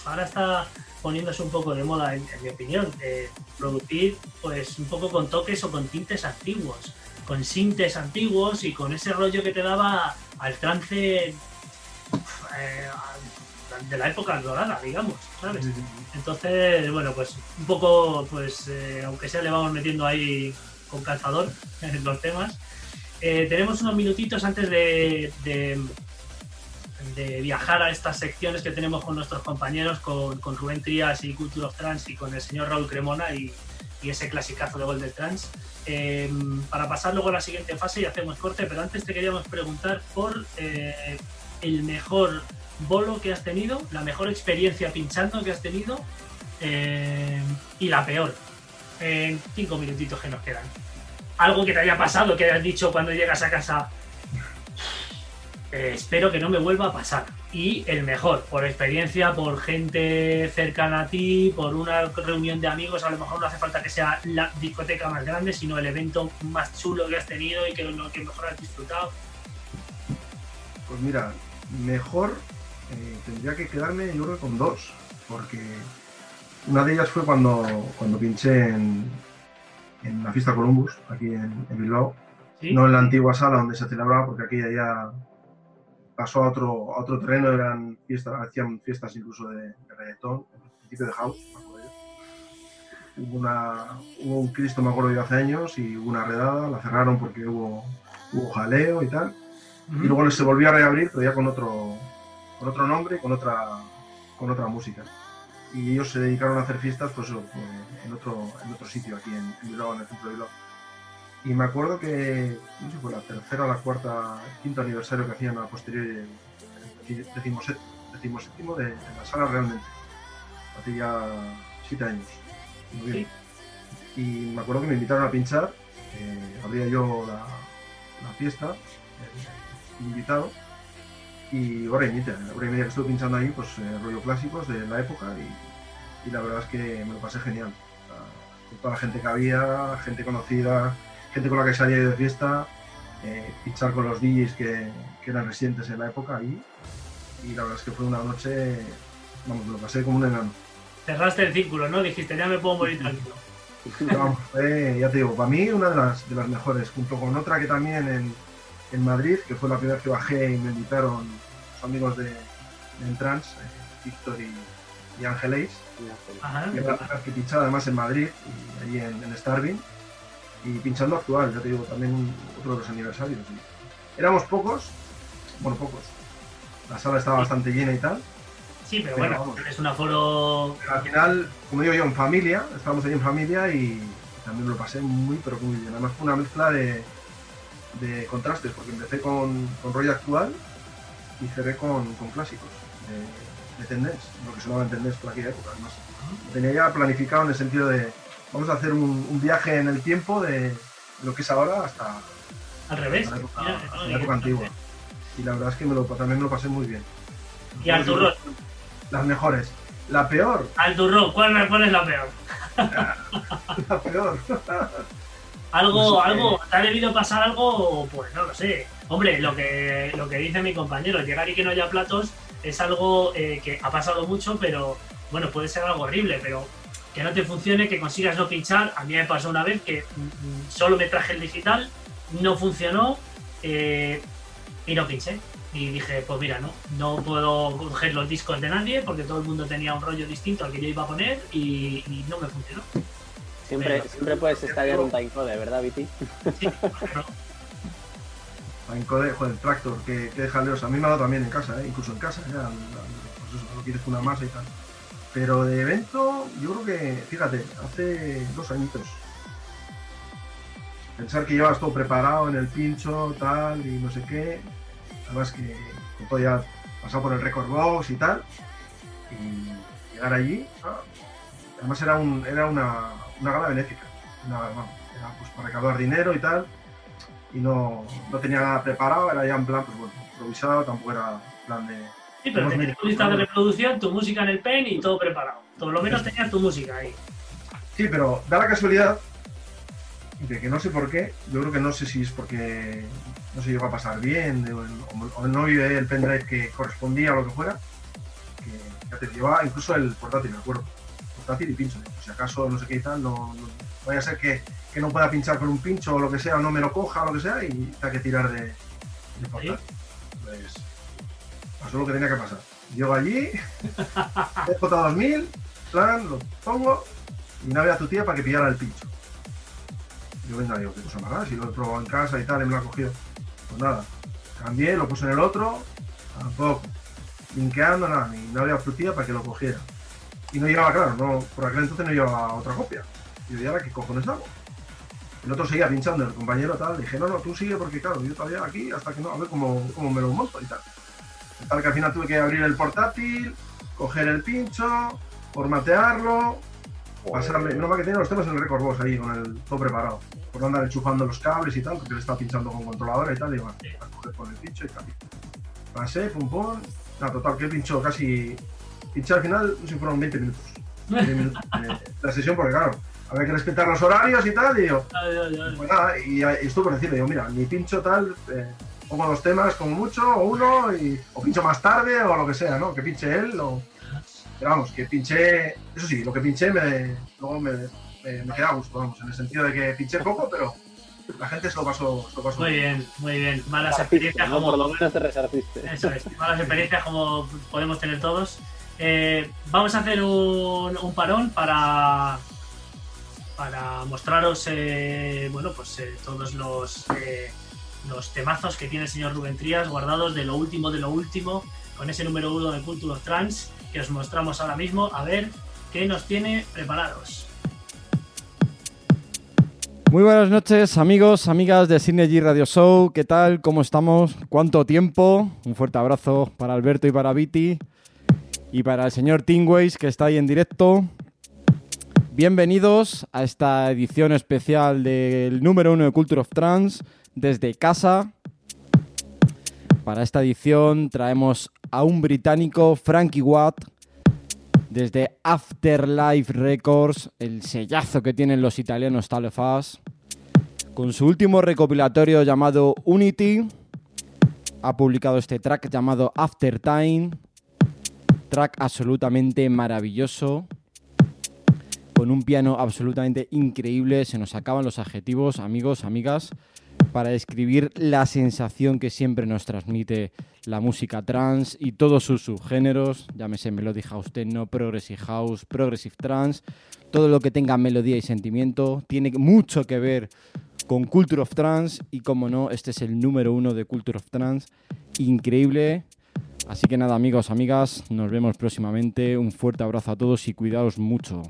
S1: ahora está poniéndose un poco de moda, en, en mi opinión, eh, producir pues un poco con toques o con tintes antiguos, con sintes antiguos y con ese rollo que te daba al trance eh, de la época dorada, digamos, ¿sabes? Entonces, bueno, pues un poco, pues eh, aunque sea le vamos metiendo ahí con calzador en los temas. Eh, tenemos unos minutitos antes de, de, de viajar a estas secciones que tenemos con nuestros compañeros, con, con Rubén Trías y Culture of Trans y con el señor Raúl Cremona y, ese clasicazo de Golden Trans. Eh, para pasar luego a la siguiente fase y hacemos corte, pero antes te queríamos preguntar por eh, el mejor bolo que has tenido, la mejor experiencia pinchando que has tenido eh, y la peor. En cinco minutitos que nos quedan. Algo que te haya pasado, que hayas dicho cuando llegas a casa. "Eh, espero que no me vuelva a pasar. Y el mejor, por experiencia, por gente cercana a ti, por una reunión de amigos, a lo mejor no hace falta que sea la discoteca más grande, sino el evento más chulo que has tenido y que lo que mejor has disfrutado.
S3: Pues mira, mejor eh, tendría que quedarme yo creo con dos, porque una de ellas fue cuando, cuando pinché en, en la fiesta Columbus, aquí en, en Bilbao,
S1: ¿Sí?
S3: no en la antigua sala donde se celebraba, porque aquella ya pasó a otro, a otro terreno, eran fiestas, hacían fiestas incluso de, de reggaetón, en principio de house, me acuerdo yo. Hubo, una, hubo un Cristo, me acuerdo yo, hace años, y hubo una redada, la cerraron porque hubo, hubo jaleo y tal. Y luego se volvió a reabrir pero ya con otro con otro nombre y con otra con otra música y ellos se dedicaron a hacer fiestas pues pues, en otro en otro sitio aquí en, en Bilbao en el centro de Bilbao y me acuerdo que no sé fue la tercera o la cuarta quinto aniversario que hacían a posteriori el decimoséptimo, de, de la sala realmente hace ya siete años muy bien. y me acuerdo que me invitaron a pinchar eh, abría yo la, la fiesta eh, invitado y hora y media, hora y media que estuve pinchando ahí, pues eh, rollo clásicos de la época y, y la verdad es que me lo pasé genial. O sea, con toda la gente que había, gente conocida, gente con la que salía de fiesta, eh, pinchar con los DJs que, que eran residentes en la época ahí y la verdad es que fue una noche, vamos, lo pasé como un enano.
S1: Cerraste el círculo, ¿no? Dijiste, ya me puedo morir tranquilo.
S3: Vamos, fue, ya te digo, para mí una de las, de las mejores, junto con otra que también en, en Madrid, que fue la primera que bajé y me invitaron los amigos de, de Entrance, eh, Víctor y, y Ángel Ace,
S1: Ajá.
S3: que era la primera vez que pinchaba además en Madrid y allí en, en Starving, y pinchando actual, ya te digo, también un- otro de los aniversarios. y éramos pocos, bueno, pocos, la sala estaba bastante llena y tal,
S1: Sí, pero
S3: Pero
S1: bueno, es un aforo.
S3: Pero al final, como digo yo, en familia, estábamos ahí en familia y también lo pasé muy, pero muy bien. Además fue una mezcla de, de contrastes, porque empecé con, con rollo actual y cerré con, con clásicos de, de Tendence, lo que sonaba en Tendence por aquella época. Además, lo tenía ya planificado en el sentido de vamos a hacer un, un viaje en el tiempo de lo que es ahora hasta,
S1: Al revés.
S3: La época,
S1: Mira,
S3: en
S1: no,
S3: la época antigua. Y la verdad es que me lo, también me lo pasé muy bien.
S1: Y al turrón.
S3: Las mejores. La peor.
S1: Al turrón, ¿cuál, cuál es la peor?
S3: La peor.
S1: Algo,
S3: No sé.
S1: algo, ¿te ha debido pasar algo? Pues no lo sé. Hombre, lo que, lo que dice mi compañero, llegar y que no haya platos es algo eh, que ha pasado mucho, pero bueno, puede ser algo horrible, pero que no te funcione, que consigas no pinchar. A mí me pasó una vez que mm, mm, solo me traje el digital, no funcionó eh, y no pinché. Y dije, pues mira, no, no puedo coger los discos de nadie porque todo el mundo tenía un rollo distinto al que yo iba a poner y, y no me funcionó.
S2: Siempre,
S1: Pero-
S2: siempre puedes estallar un timecode, ¿verdad, Viti?
S1: Sí, pero-
S3: En Code, joder, el tractor, que, que jaleos. A mí me ha dado también en casa, ¿eh? incluso en casa, ya, pues eso, no quieres una masa y tal. Pero de evento, yo creo que, fíjate, hace dos añitos. Pensar que llevas todo preparado en el pincho, tal, y no sé qué. Además que todo ya pasado por el record box y tal. Y llegar allí, ah, además era, un, era una, una gala benéfica. Una, vamos, era pues para recaudar dinero y tal y no, no tenía nada preparado, era ya en plan, pues bueno, improvisado, tampoco era plan de...
S1: Sí, pero tenías tu lista de reproducción, tu música en el pen y todo preparado. Por lo menos tenías tu música ahí.
S3: Sí, pero da la casualidad de que no sé por qué, yo creo que no sé si es porque no se llegó a pasar bien o, no vive el pendrive que correspondía o lo que fuera, que ya te llevaba incluso el portátil, me acuerdo, portátil y pincho, por si acaso no sé qué y tal, no, no- vaya a ser que, que no pueda pinchar con un pincho o lo que sea, o no me lo coja o lo que sea y tenga que tirar de, de portátil. Pues pasó lo que tenía que pasar. Llego allí, J2000, plan, lo pongo y no había tu tía para que pillara el pincho. Yo venga, digo, qué cosa más rara, si lo he probado en casa y tal, y me lo ha cogido. Pues nada, cambié, lo puse en el otro, tampoco. Linkeando, nada, ni no había tía para que lo cogiera. Y no llevaba, claro, no, por aquel entonces no llevaba otra copia. Y yo, ¿y ahora qué cojones hago? El otro seguía pinchando, el compañero tal, dije, no, no, tú sigue porque claro, yo todavía aquí hasta que no, a ver cómo, cómo me lo monto y tal. Tal que al final tuve que abrir el portátil, coger el pincho, formatearlo, pasarle. No que tenía los temas en el record box ahí, con el todo preparado. Por no andar enchufando los cables y tal, porque le estaba pinchando con controladora y tal, y bueno, a coger con el pincho y tal. Pasé, pum pum. Nada, total, que pincho casi. Pinché al final, no sé fueron 20 minutos. 20 minutos de la sesión, porque claro, había que respetar los horarios y tal, y yo,
S1: Ay, ay, ay.
S3: pues nada, y, y estuve por decirle, digo, mira, mi pincho tal, eh, pongo dos temas como mucho, o uno, y, o pincho más tarde, o lo que sea, ¿no? Que pinche él, o... Pero vamos, que pinché, eso sí, lo que pinché me, luego me, me, me queda a gusto, vamos, en el sentido de que pinché poco, pero la gente se lo pasó, se lo pasó
S1: Muy bien, muy bien. Malas experiencias
S2: ¿no?
S1: como.
S2: Por lo menos te resarciste.
S1: Eso es, malas experiencias como podemos tener todos. Eh, vamos a hacer un, un parón para, para mostraros eh, bueno, pues, eh, todos los, eh, los temazos que tiene el señor Rubén Trías guardados de lo último de lo último con ese número uno de Culture of Trans que os mostramos ahora mismo. A ver qué nos tiene preparados.
S4: Muy buenas noches, amigos, amigas de Synergy Radio Show. ¿Qué tal? ¿Cómo estamos? ¿Cuánto tiempo? Un fuerte abrazo para Alberto y para Viti. Y para el señor Tingways, que está ahí en directo. Bienvenidos a esta edición especial del número uno de Culture of Trans desde casa. Para esta edición traemos a un británico, Frankie Watt, desde Afterlife Records, el sellazo que tienen los italianos Talefas, con su último recopilatorio llamado Unity, ha publicado este track llamado After Time, track absolutamente maravilloso, con un piano absolutamente increíble, se nos acaban los adjetivos, amigos, amigas, para describir la sensación que siempre nos transmite la música trance y todos sus subgéneros, llámese Melody House Techno, Progressive House, Progressive Trance, todo lo que tenga melodía y sentimiento, tiene mucho que ver con Culture of Trance y como no, este es el número uno de Culture of Trance, increíble. Así que nada amigos, amigas, nos vemos próximamente, un fuerte abrazo a todos y cuidaos mucho.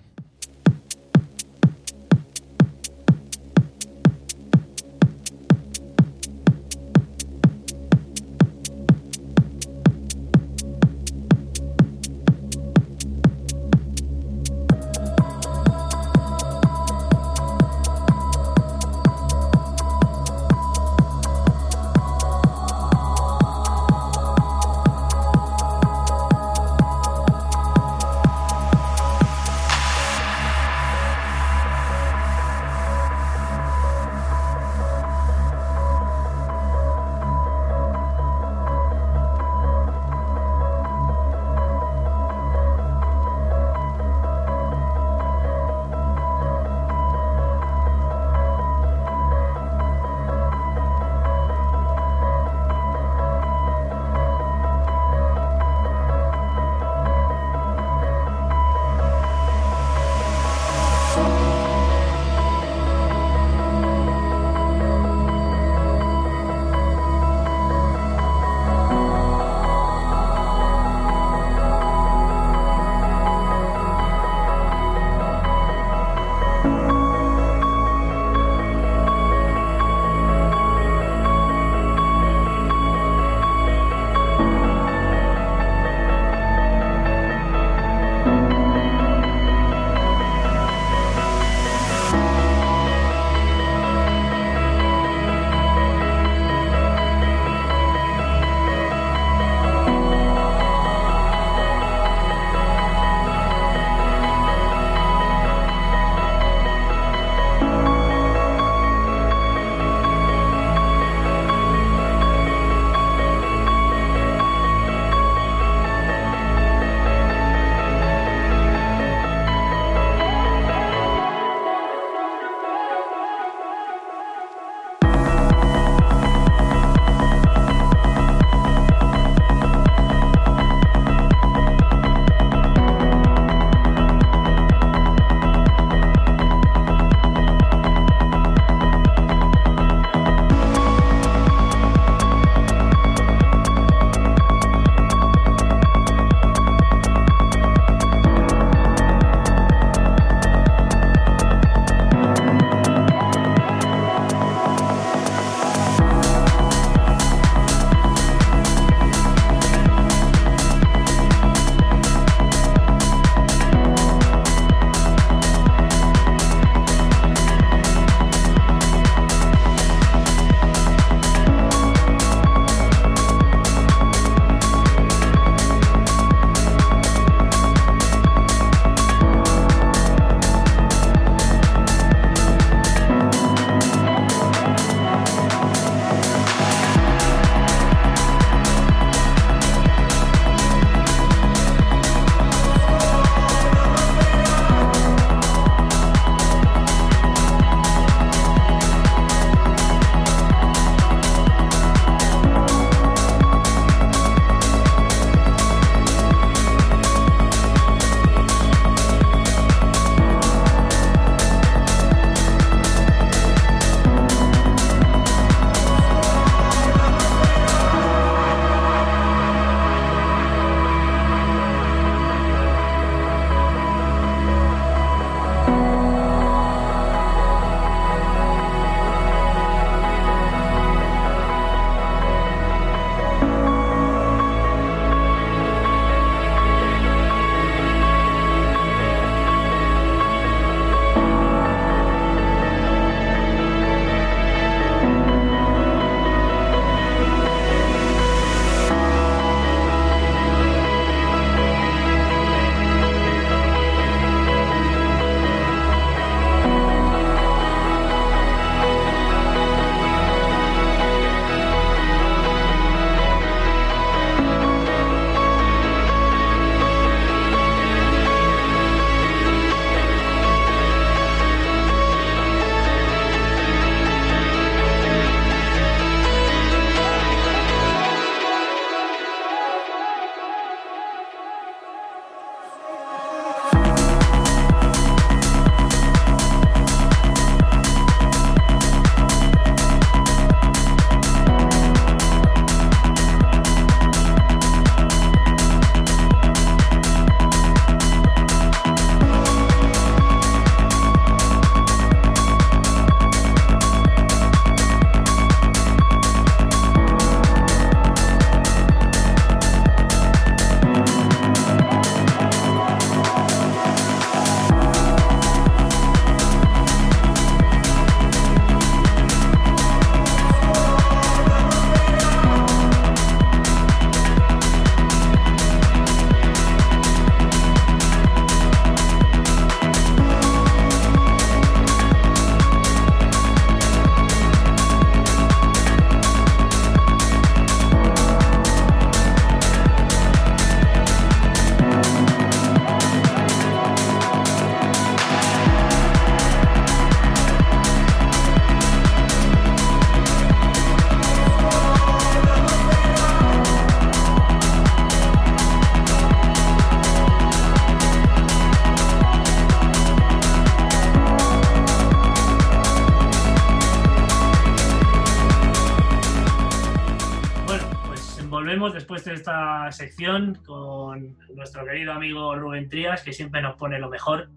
S1: Esta sección con nuestro querido amigo Rubén Trías, que siempre nos pone lo mejor,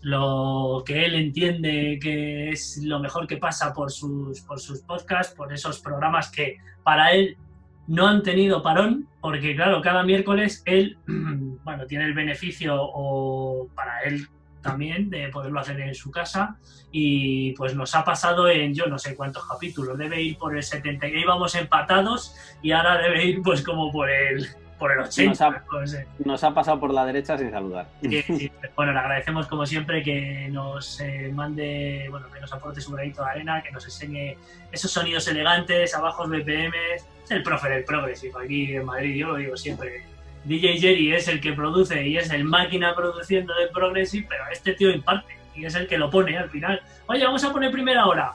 S1: lo que él entiende que es lo mejor que pasa por sus, por sus podcasts, por esos programas que para él no han tenido parón, porque claro, cada miércoles él, bueno, tiene el beneficio o para él también de poderlo hacer en su casa y pues nos ha pasado en yo no sé cuántos capítulos, debe ir por el 70, íbamos empatados y ahora debe ir pues como por el por el 80.
S2: Nos ha, no sé. nos ha pasado por la derecha sin saludar.
S1: Sí, sí. Bueno, le agradecemos como siempre que nos eh, mande, bueno, que nos aporte su granito de arena, que nos enseñe esos sonidos elegantes, abajos BPM. Es el profe del Progressive aquí en Madrid, yo lo digo siempre. DJ Jerry es el que produce y es el máquina produciendo del Progressive, pero este tío imparte y es el que lo pone al final. Oye, vamos a poner primera hora.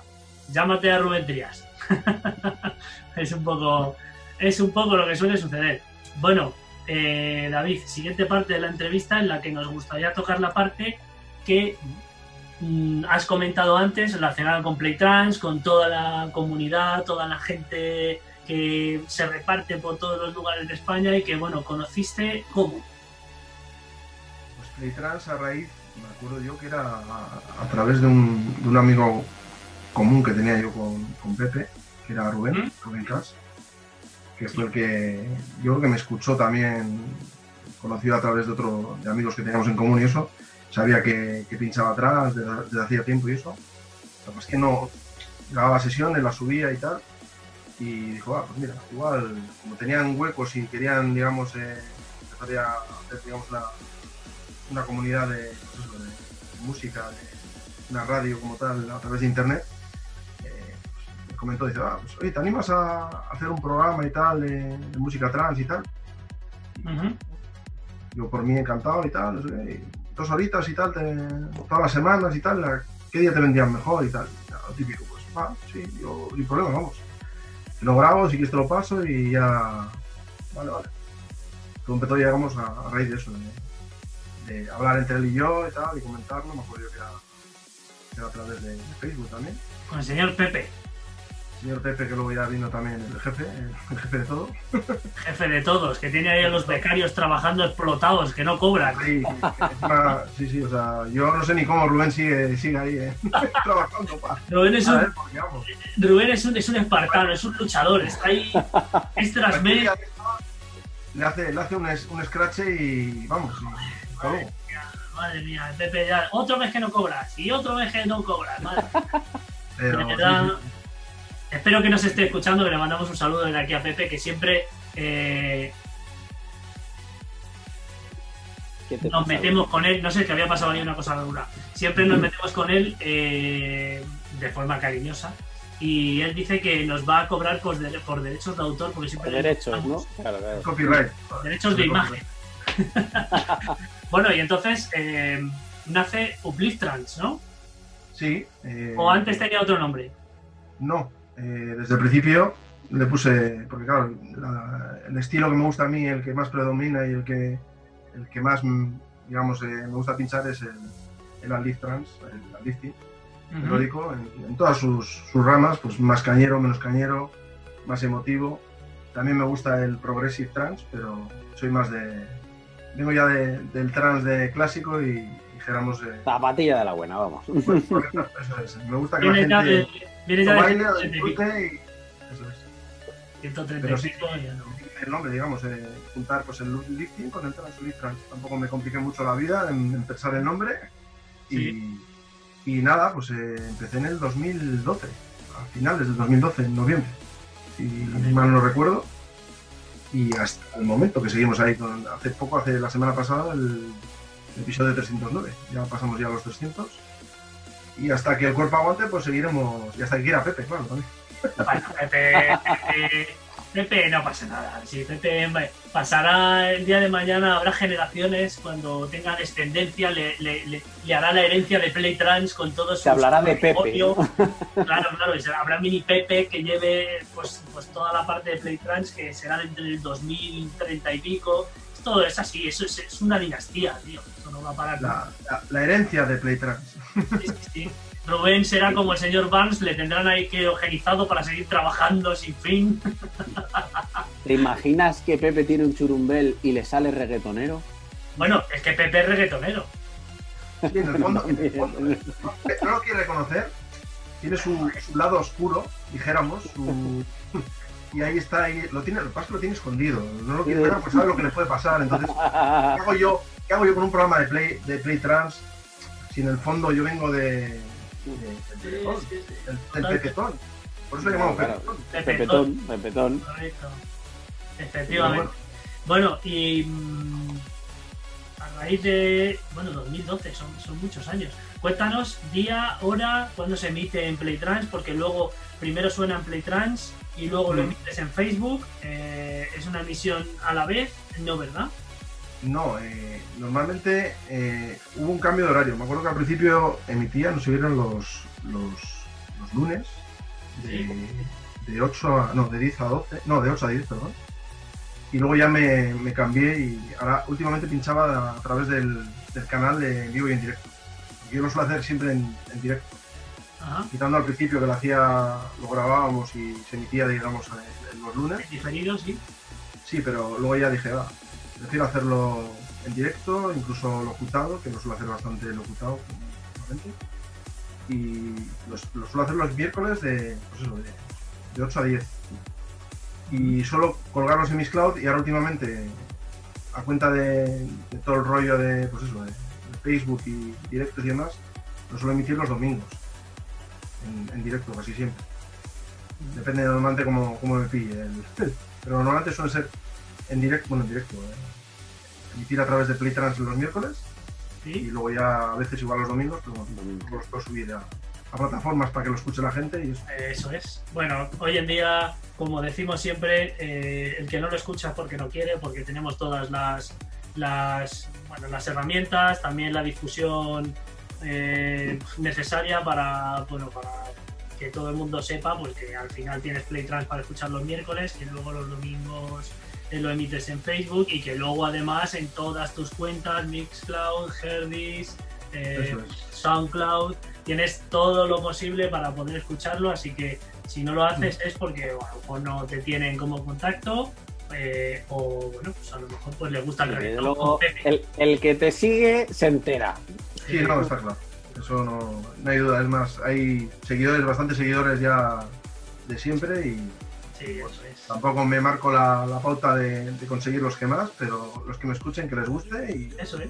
S1: Llámate a Rubén Trías. es un poco es un poco lo que suele suceder. Bueno, eh, David, siguiente parte de la entrevista en la que nos gustaría tocar la parte que mm, has comentado antes relacionada con Playtrans, con toda la comunidad, toda la gente que se reparte por todos los lugares de España y que, bueno, conociste cómo.
S3: Pues Playtrans a raíz, me acuerdo yo que era a, a través de un, de un, amigo común que tenía yo con, con Pepe, que era Rubén, ¿Mm? Rubén Cas que fue el que yo creo que me escuchó también, conocido a través de otro de amigos que teníamos en común y eso, sabía que, que pinchaba atrás desde, desde, hacía tiempo y eso. Lo que es que no grababa sesiones, la subía y tal. Y dijo, ah, pues mira, igual, como tenían huecos y querían, digamos, eh, empezar a hacer, digamos, una, una comunidad de, pues eso, de música, de una radio como tal, a través de internet, comentó, dice, ah, pues, oye, ¿te animas a hacer un programa y tal de, de música trans y tal? Y, uh -huh. Yo por mí encantado y tal, no sé, dos horitas y tal, te, todas las semanas y tal, la, ¿qué día te vendrían mejor y tal? Lo típico, pues, ah, sí, yo, sin problema, vamos. Lo grabo, si quieres te lo paso y ya, vale, vale. Todo llegamos a, raíz de eso, de, hablar entre él y yo y tal, y comentarlo, me acuerdo yo que era, a través de Facebook también.
S1: Con el señor Pepe
S3: señor Pepe, que luego ya vino también el jefe, el jefe de todos.
S1: Jefe de todos, que tiene ahí a los becarios trabajando explotados, que no cobran.
S3: Sí, sí, sí, o sea, yo no sé ni cómo Rubén sigue, sigue ahí eh, trabajando. Pa.
S1: Rubén, es un, ver, Rubén es un, es un espartano, es un luchador, está ahí, es tras
S3: Le hace, le hace un, un scratch y vamos, y,
S1: madre, mía, madre mía, Pepe ya, otro mes que no cobras y otro mes que no cobras, madre. Pero, verdad, sí, sí. Espero que nos esté escuchando, que le mandamos un saludo desde aquí a Pepe, que siempre eh, nos metemos con él. No sé, que había pasado ahí una cosa alguna. Siempre nos metemos con él eh, de forma cariñosa. Y él dice que nos va a cobrar por, de, por derechos de autor, porque siempre.
S2: Por derechos, ¿no?
S3: Claro, claro. Copyright.
S1: Derechos de imagen. bueno, y entonces eh, nace Uplift Trans, ¿no?
S3: Sí.
S1: ¿O antes tenía otro nombre?
S3: No, eh, desde el principio le puse, porque claro, la, el estilo que me gusta a mí, el que más predomina y el que, el que más, digamos, eh, me gusta pinchar es el, el uplift trans, el uh -huh. melódico, en, en, todas sus, sus, ramas, pues más cañero, menos cañero, más emotivo. También me gusta el progressive trans, pero soy más de... Vengo ya de, del trans de clásico y, dijéramos... Eh,
S2: Zapatilla de la buena, vamos.
S3: Pues, pues, eso es. Me gusta que la gente...
S1: Viene ya
S3: lo baile, lo disfrute y eso es.
S1: 135
S3: Pero sí, ya no. El nombre, digamos, eh, juntar pues, el lifting con el trans trans. Tampoco me compliqué mucho la vida en, en pensar el nombre. Y, sí. y nada, pues eh, empecé en el 2012, a finales del 2012, en noviembre. Si mal no recuerdo. Y hasta el momento que seguimos ahí, con, hace poco, hace la semana pasada, el, el episodio 309. Ya pasamos ya a los 300 y hasta que el cuerpo aguante, pues seguiremos. Y hasta que quiera Pepe, claro, también.
S1: Bueno, Pepe, Pepe, Pepe, no pasa nada. Sí, Pepe pasará el día de mañana, habrá generaciones, cuando tenga descendencia, le, le, le, le hará la herencia de Play Trans con todo su.
S2: Se hablará de Pepe.
S1: Claro, claro, y habrá mini Pepe que lleve pues, pues toda la parte de Play Trans, que será entre el 2030 y pico. Todo es así, eso es, es una dinastía, tío. Eso no va a parar.
S3: La, la, la herencia de Play Trans.
S1: Sí, sí, sí. Rubén será como el señor Barnes, le tendrán ahí criogenizado para seguir trabajando sin fin.
S2: ¿Te imaginas que Pepe tiene un churumbel y le sale reggaetonero?
S1: Bueno, es que Pepe es reggaetonero.
S3: Sí, en el fondo, en el fondo, no, no lo quiere reconocer, tiene su, su lado oscuro, dijéramos, su- y ahí está, ahí, lo tiene, lo que pasa es que lo tiene escondido, no lo quiere ver porque sabe lo que le puede pasar, entonces, ¿qué hago yo, qué hago yo con un programa de Play, de Play Trans si en el fondo yo vengo de, de- del Pepetón? Por eso le llamamos. Pepetón.
S2: Pepetón, Pepetón.
S1: Correcto. Efectivamente. Bueno, y mm, a raíz de, bueno, 2012, son, son muchos años. Cuéntanos día, hora, cuándo se emite en Playtrans, porque luego primero suena en Playtrans y luego lo
S3: Mm.
S1: emites en Facebook. eh, es una emisión a la vez, ¿no, verdad?
S3: No, eh, normalmente eh, hubo un cambio de horario. Me acuerdo que al principio emitían, nos subieron los, los, los lunes de, de 8 a, no, de 10 a 12, no, de 8 a 10, perdón. Y luego ya me, me cambié y ahora últimamente pinchaba a través del, del canal de en vivo y en directo. Porque Yo lo suelo hacer siempre en, en directo,
S1: Ajá.
S3: quitando al principio que lo hacía, lo grabábamos y se emitía, digamos, en- los lunes.
S1: Diferido, sí.
S3: Sí, pero luego ya dije, va, prefiero hacerlo en directo, incluso locutado, que lo suelo hacer bastante locutado. Y los- lo suelo hacer los miércoles de, pues eso, de, de 8 a 10. Y suelo colgarlos en mis cloud y ahora últimamente, a cuenta de, de todo el rollo de, pues eso, de, de Facebook y directos y demás, lo suelo emitir los domingos. En, en directo, casi siempre. Depende normalmente cómo, cómo me pille. el- pero normalmente suele ser en directo, bueno, en directo, eh, emitir a través de Playtrans los miércoles y luego ya a veces igual los domingos, pero los puedo subir a, a plataformas para que lo escuche la gente y eso.
S1: Eso es. Bueno, hoy en día, como decimos siempre, eh, el que no lo escucha es porque no quiere, porque tenemos todas las, las, bueno, las herramientas, también la difusión eh, necesaria para, bueno, para que todo el mundo sepa pues, que al final tienes Playtrans para escuchar los miércoles, que luego los domingos eh, lo emites en Facebook y que luego además en todas tus cuentas, Mixcloud, Herdis, eh,
S3: es.
S1: SoundCloud, tienes todo lo posible para poder escucharlo, así que si no lo haces es porque bueno, no te tienen como contacto eh, o bueno, pues a lo mejor pues le gusta el reggaetón
S2: luego, el, el que te sigue se entera.
S3: Sí, no, está claro. Eso no, no hay duda. Es más, hay seguidores, bastantes seguidores ya de siempre y
S1: Sí, eso es.
S3: tampoco me marco la, la pauta de, de conseguir los que más, pero los que me escuchen que les guste y
S1: Eso es.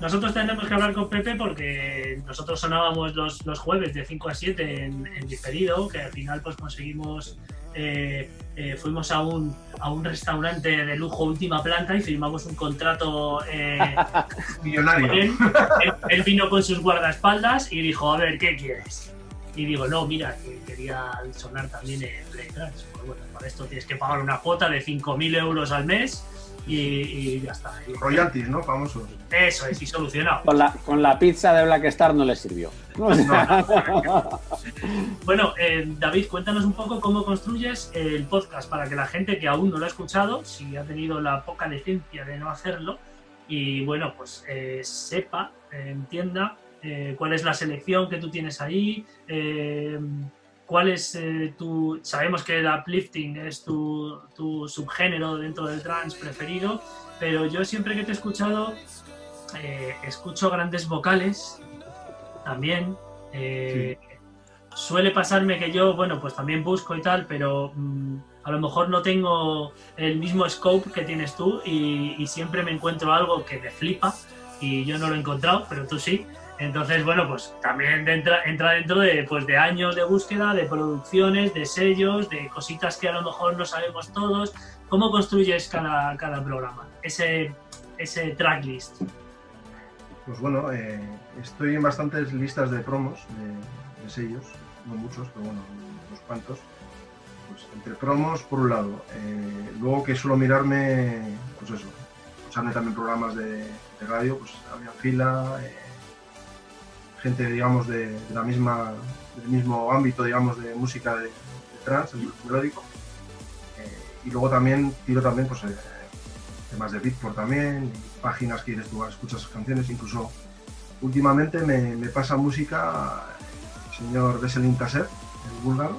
S1: Nosotros tendremos que hablar con Pepe porque nosotros sonábamos los, los jueves de 5 a 7 en, en diferido, que al final pues conseguimos, eh, eh, fuimos a un, a un restaurante de lujo última planta y firmamos un contrato eh,
S3: millonario.
S1: él. él. Él vino con sus guardaespaldas y dijo, a ver, ¿qué quieres? Y digo, no, mira, que quería sonar también en Playtrans. Pues bueno, para esto tienes que pagar una cuota de 5.000 euros al mes y, y ya está. Y-
S3: Royalties, ¿no? Famosos.
S1: eso es, y solucionado.
S2: Con la, con la pizza de Black Star no le sirvió.
S1: Bueno, eh, David, cuéntanos un poco cómo construyes el podcast para que la gente que aún no lo ha escuchado, si ha tenido la poca decencia de no hacerlo, y bueno, pues eh, sepa, eh, entienda eh, cuál es la selección que tú tienes ahí, eh, cuál es eh, tu... Sabemos que el uplifting es tu, tu subgénero dentro del trance preferido, pero yo siempre que te he escuchado, eh, escucho grandes vocales también. eh, Suele pasarme que yo, bueno, pues también busco y tal, pero mm, a lo mejor no tengo el mismo scope que tienes tú y, y siempre me encuentro algo que me flipa y yo no lo he encontrado, pero tú sí. Entonces, bueno, pues también entra, entra dentro de, pues, de años de búsqueda, de producciones, de sellos, de cositas que a lo mejor no sabemos todos. ¿Cómo construyes cada, cada programa? Ese, ese tracklist.
S3: Pues bueno, eh, estoy en bastantes listas de promos de, sellos, no muchos, pero bueno, unos cuantos. Pues entre promos, por un lado. Eh, luego que suelo mirarme, pues eso, escucharme también programas de, de radio, pues había fila, eh, gente, digamos, de, de la misma, del mismo ámbito, digamos, de música de, de trance, el melódico. Eh, y luego también tiro también, pues, eh, temas de Beatport también, páginas que dices tú, escuchas canciones, incluso últimamente me, me pasa música el señor Veselin Taser, el búlgaro,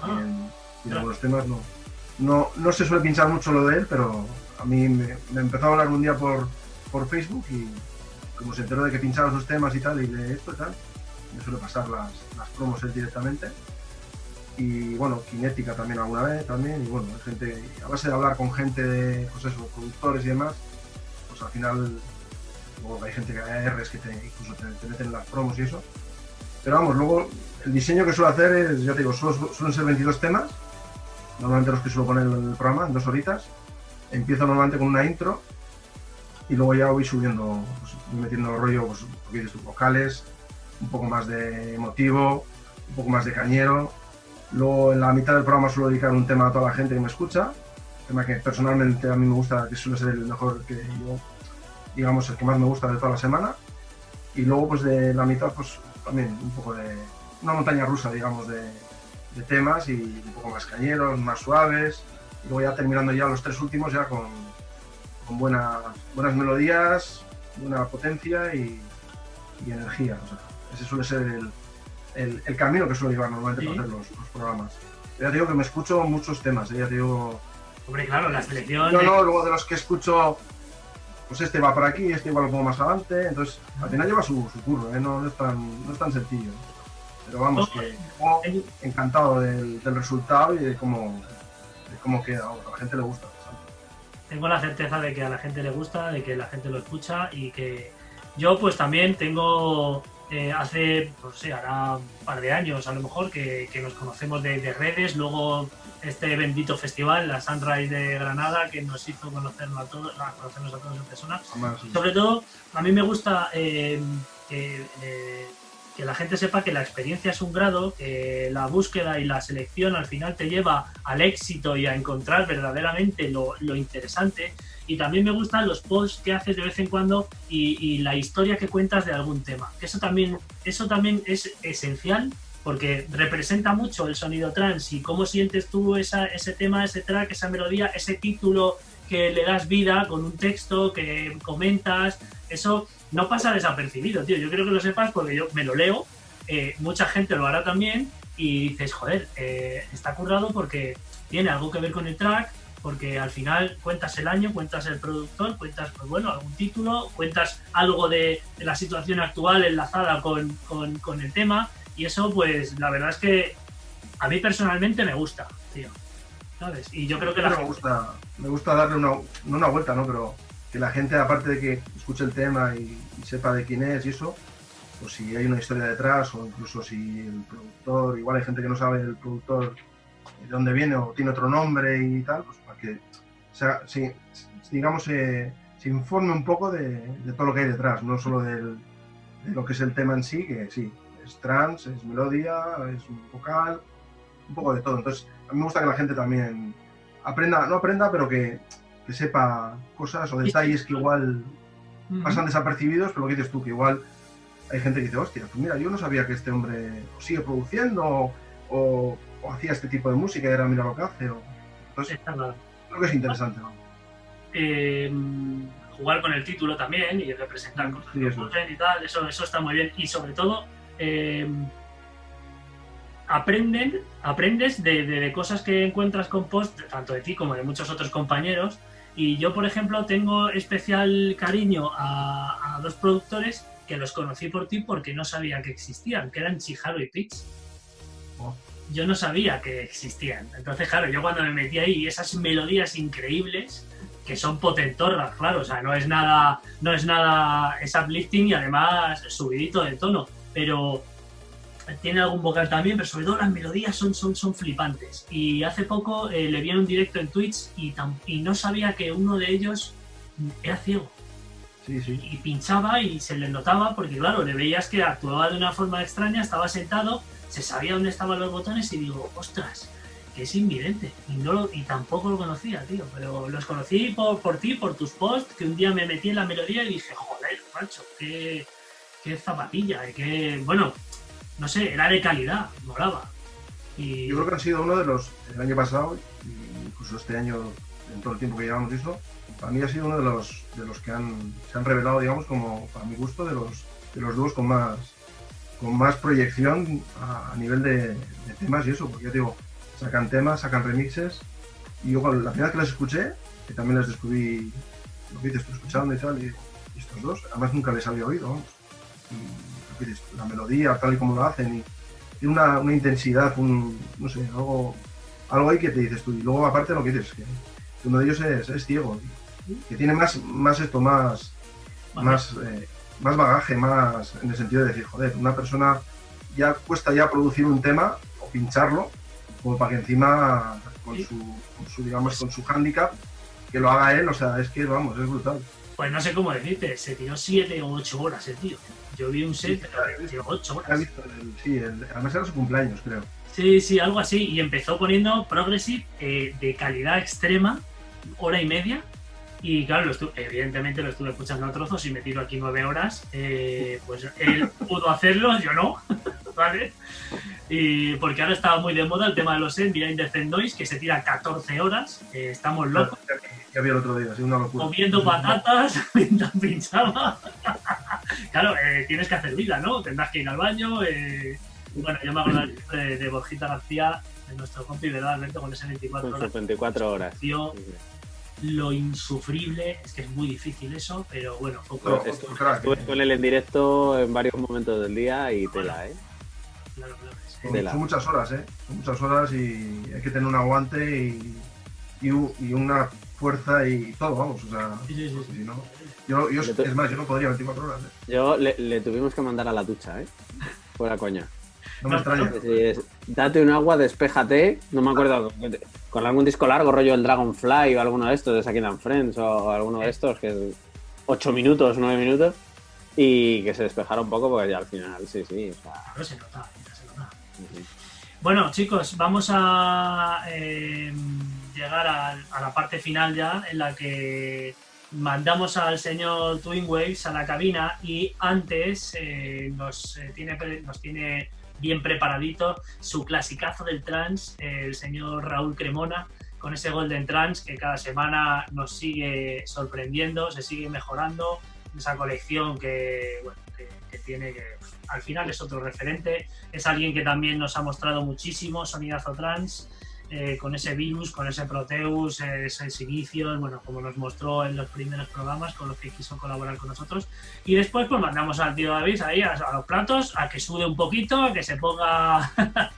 S3: también tiene
S1: Ah.
S3: algunos temas, no, no, no se suele pinchar mucho lo de él, pero a mí me, empezó a hablar un día por, por Facebook y como se enteró de que pinchaba sus temas y tal, y de esto y tal, me suele pasar las, las promos él directamente. Y bueno, Kinética también alguna vez también, y bueno, gente, a base de hablar con gente de, pues eso, productores y demás, pues al final luego hay gente que hay R's que te, incluso te, meten en las promos y eso. Pero vamos, luego el diseño que suelo hacer es, ya te digo, suelen ser 22 temas, normalmente los que suelo poner en el programa, en dos horitas. Empiezo normalmente con una intro y luego ya voy subiendo, pues, metiendo rollo, pues, vocales, un poco más de emotivo, un poco más de cañero. Luego en la mitad del programa suelo dedicar un tema a toda la gente que me escucha, tema que personalmente a mí me gusta, que suele ser el mejor que yo, digamos, el que más me gusta de toda la semana. Y luego pues de la mitad pues también un poco de una montaña rusa, digamos, de, temas y un poco más cañeros, más suaves. Y luego ya terminando ya los tres últimos ya con, con buenas, buenas melodías, buena potencia y, y energía. O sea, ese suele ser el, el, el, camino que suelo llevar normalmente para hacer los, los, programas. Ya te digo que me escucho muchos temas, ¿eh? ya te digo...
S1: Hombre, claro, la selección...
S3: No, no, luego de los que escucho, pues este va por aquí, este igual lo pongo más adelante, entonces al final lleva su, su curro, ¿eh? no, no, es tan, no es tan sencillo. Pero vamos, que encantado del, del, resultado y de cómo, de cómo queda, a la gente le gusta.
S1: Tengo la certeza de que a la gente le gusta, de que la gente lo escucha y que yo pues también tengo eh, hace, no sé, hará un par de años a lo mejor que, que nos conocemos de, de, redes, luego este bendito festival, la Sunrise de Granada, que nos hizo conocernos a todos, a conocernos a todos en persona. Sobre todo, a mí me gusta eh, que, eh, que, la gente sepa que la experiencia es un grado, que la búsqueda y la selección al final te lleva al éxito y a encontrar verdaderamente lo, lo interesante y también me gustan los posts que haces de vez en cuando y, y, la historia que cuentas de algún tema. Eso también, eso también es esencial porque representa mucho el sonido trans y cómo sientes tú esa, ese tema, ese track, esa melodía, ese título que le das vida con un texto que comentas. Eso no pasa desapercibido, tío. Yo quiero que lo sepas porque yo me lo leo, eh, mucha gente lo hará también y dices, joder, eh, está currado porque tiene algo que ver con el track, porque al final cuentas el año, cuentas el productor, cuentas, pues bueno, algún título, cuentas algo de, de la situación actual enlazada con, con, con, el tema, y eso, pues la verdad es que a mí personalmente me gusta, tío. ¿Sabes? Y yo creo que la
S3: me
S1: gente...
S3: gusta, me gusta darle una, no una vuelta, ¿no? Pero que la gente, aparte de que escuche el tema y, sepa de quién es y eso, pues si hay una historia detrás, o incluso si el productor, igual hay gente que no sabe el productor de dónde viene o tiene otro nombre y tal, pues para que o digamos eh, se informe un poco de, todo lo que hay detrás, no solo del, de lo que es el tema en sí, que sí, es trans, es melodía, es vocal, un poco de todo. Entonces, a mí me gusta que la gente también aprenda, no aprenda, pero que, que sepa cosas o detalles que igual pasan desapercibidos, pero lo que dices tú, que igual hay gente que dice, hostia, pues mira, yo no sabía que este hombre sigue produciendo o, hacía este tipo de música y ahora mira lo que hace. O... Entonces, creo que es interesante. ¿no?
S1: Eh, jugar con el título también y representar cosas
S3: Sí, eso
S1: y tal, eso, eso está muy bien. Y sobre todo, eh, aprenden, aprendes de, de, de, cosas que encuentras con post, tanto de ti como de muchos otros compañeros. Y yo, por ejemplo, tengo especial cariño a, a dos productores que los conocí por ti porque no sabía que existían, que eran Chiharo y Pitch.
S3: Oh.
S1: Yo no sabía que existían. Entonces, claro, yo cuando me metí ahí, esas melodías increíbles, que son potentorras, claro, o sea, no es nada, no es nada, es uplifting y además subidito de tono, pero tiene algún vocal también, pero sobre todo las melodías son, son, son flipantes. Y hace poco eh, le vi en un directo en Twitch y, y no sabía que uno de ellos era ciego.
S3: Sí, sí.
S1: Y pinchaba y se le notaba porque, claro, le veías que actuaba de una forma extraña, estaba sentado, se sabía dónde estaban los botones y digo, ostras, que es invidente. Y, no lo, y tampoco lo conocía, tío. Pero los conocí por, por ti, por tus posts, que un día me metí en la melodía y dije, joder, macho, qué, qué zapatilla, qué... Bueno, no sé, era de calidad, molaba. Y...
S3: Yo creo que han sido uno de los, el año pasado, incluso este año, en todo el tiempo que llevamos eso, para mí ha sido uno de los, de los que han, se han revelado, digamos, como para mi gusto, de los, de los dúos con más, con más proyección a, nivel de, temas y eso, porque yo digo, sacan temas, sacan remixes Y yo la primera vez que las escuché, que también las descubrí, lo que dices escuchando y tal, y, estos dos, además nunca les había oído, vamos. La melodía, tal y como lo hacen, y tiene una, una, intensidad, un, no sé, algo, algo ahí que te dices tú. Y luego aparte lo que dices, que uno de ellos es, es ciego, que tiene más, más esto, más, más, eh, más bagaje, más en el sentido de decir, joder, una persona ya cuesta ya producir un tema o pincharlo, como para que encima con su, digamos, con su handicap, que lo haga él, o sea, es que vamos, es brutal.
S1: Pues no sé cómo decirte, se tiró 7 o 8 horas el tío. Yo vi un set, pero 8 horas.
S3: sí, además era su cumpleaños, creo.
S1: Sí, sí, algo así. Y empezó poniendo Progressive eh, de calidad extrema, hora y media. Y claro, evidentemente lo estuve escuchando a trozos y me tiro aquí nueve horas. Eh, pues él pudo hacerlo, yo no. ¿Vale? Y porque ahora estaba muy de moda el tema de los Envia Indecent Noise, que se tira 14 horas. Eh, estamos locos.
S3: Ya, vi el otro día, una locura.
S1: Comiendo patatas, mientras pinchaba. claro, tienes que hacer vida, ¿no? Tendrás que ir al baño. Bueno, yo me acuerdo de, de Borjita García, de nuestro compi, ¿verdad, Alberto? Con ese 24 horas.
S2: 24 horas.
S1: Tío, lo insufrible, es que es muy difícil eso, pero bueno, fue
S2: un Estuve con él en directo en varios momentos del día y tela, ¿eh?
S1: Claro, claro.
S3: Son, muchas horas, ¿eh? Son muchas horas y hay que tener un aguante y, y, una fuerza y todo, vamos. O sea,
S1: sí, sí, sí,
S3: si no, yo, yo es más, yo no podría 24 horas. ¿eh?
S2: Yo le, le, tuvimos que mandar a la ducha, ¿eh? Fuera coña.
S3: No me extraña.
S2: date un agua, despéjate. No me acuerdo. Con algún disco largo, rollo el Dragonfly o alguno de estos de Sakin and Friends o alguno de estos que es 8 minutos, 9 minutos. Y que se despejara un poco porque ya al final, sí, sí.
S1: O se nota, se nota. Bueno, chicos, vamos a eh, llegar a, la parte final ya en la que mandamos al señor Twin Waves a la cabina y antes eh, nos, eh, tiene, nos tiene bien preparadito, su clasicazo del trans, el señor Raúl Cremona, con ese Golden Trans que cada semana nos sigue sorprendiendo, se sigue mejorando, esa colección que, tiene que al final es otro referente, es alguien que también nos ha mostrado muchísimo sonidazo trans eh, con ese virus, con ese Proteus, esos inicios, bueno, como nos mostró en los primeros programas con los que quiso colaborar con nosotros. Y después pues mandamos al tío David ahí a, los platos, a que sude un poquito, a que se ponga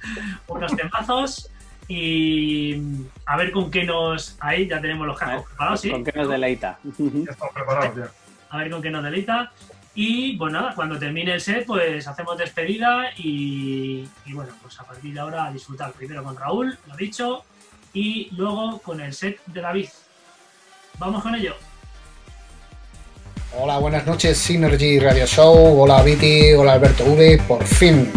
S1: unos temazos y a ver con qué nos... Ahí ya tenemos los cascos preparados, ¿sí?
S2: Con qué nos deleita.
S3: ya estamos preparados ya.
S1: A ver con qué nos deleita. Y pues nada, cuando termine el set, pues hacemos despedida y, bueno, pues a partir de ahora a disfrutar. Primero con Raúl, lo dicho, y luego con el set de David. Vamos con ello.
S5: Hola, buenas noches, Synergy Radio Show. Hola, Viti. Hola, Alberto V. Por fin,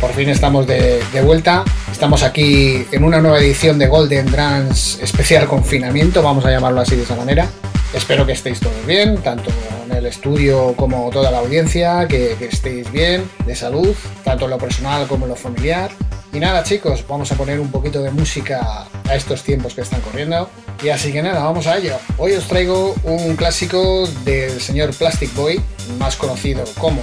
S5: por fin estamos de, de, vuelta. Estamos aquí en una nueva edición de Golden Trans especial confinamiento, vamos a llamarlo así de esa manera. Espero que estéis todos bien, tanto en el estudio como toda la audiencia, que, estéis bien, de salud, tanto en lo personal como en lo familiar. Y nada chicos, vamos a poner un poquito de música a estos tiempos que están corriendo. Y así que nada, vamos a ello. Hoy os traigo un clásico del señor Plastic Boy, más conocido como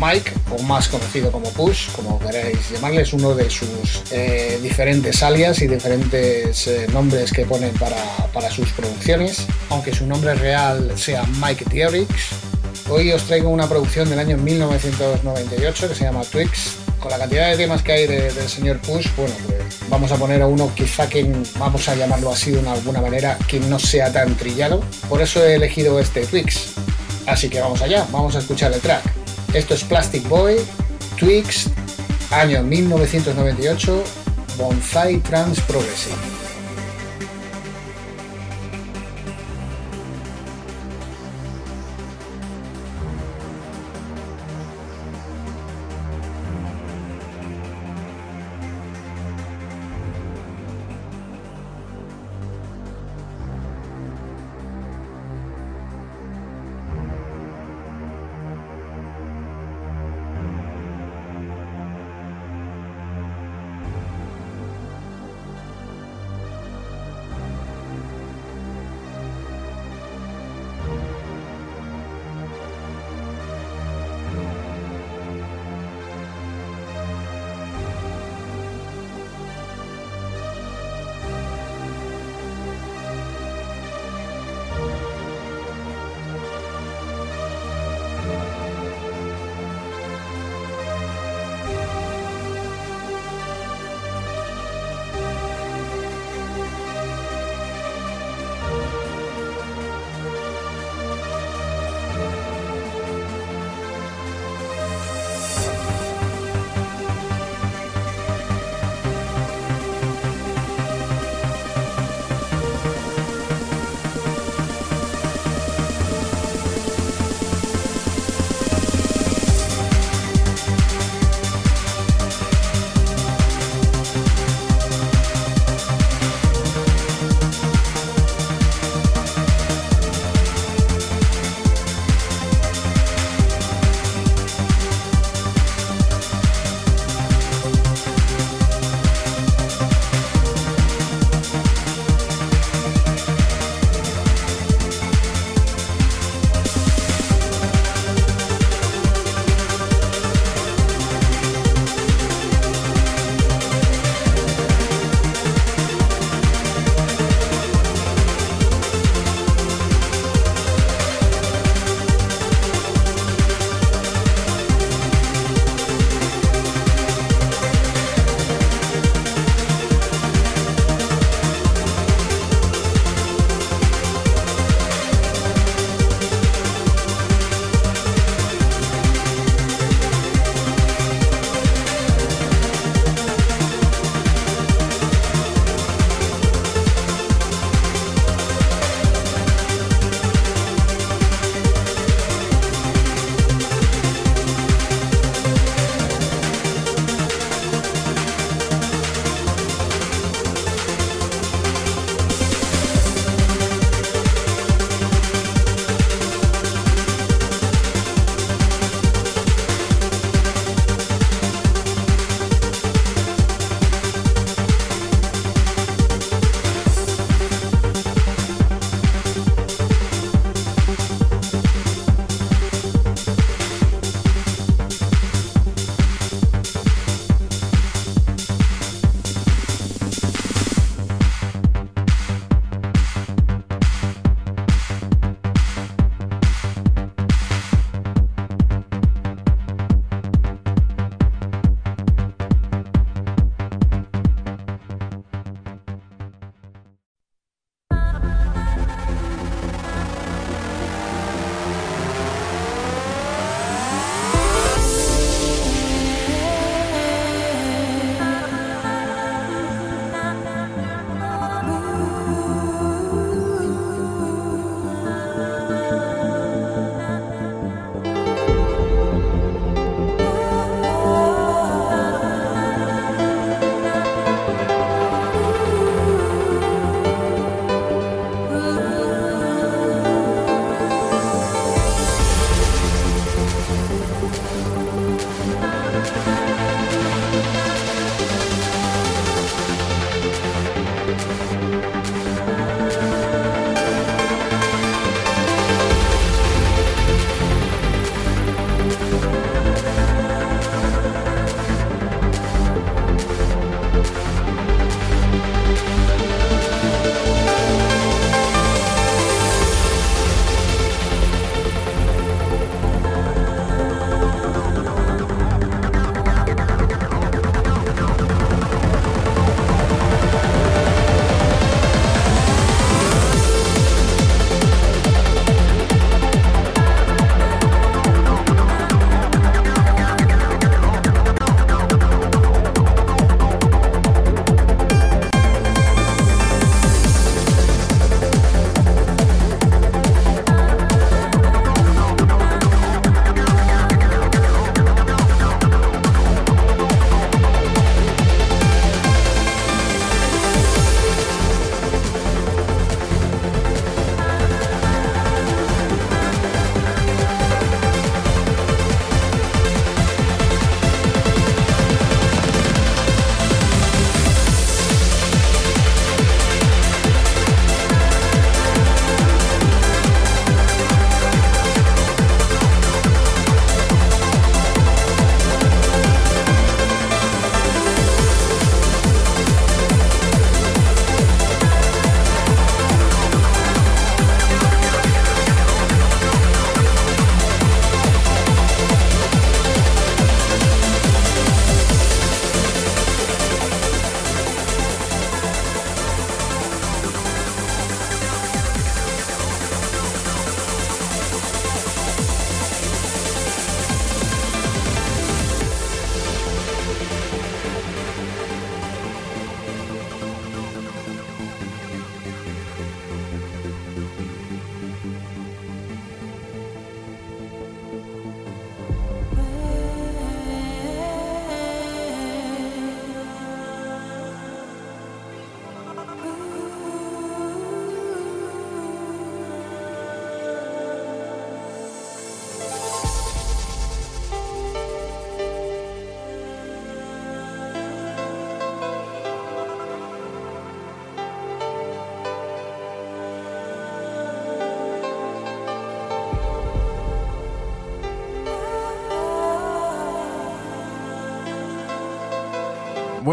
S5: Mike, o más conocido como Push, como queráis llamarle, es uno de sus eh, diferentes alias y diferentes eh, nombres que ponen para, sus producciones, aunque su nombre real sea Mike Theorix. Hoy os traigo una producción del año 1998 que se llama Twix. Con la cantidad de temas que hay del señor Push, bueno, pues vamos a poner a uno quizá que vamos a llamarlo así de alguna manera, que no sea tan trillado. Por eso he elegido este Twix. Así que vamos allá, vamos a escuchar el track. Esto es Plastic Boy, Twix, año 1998, Bonsai Trans Progressive.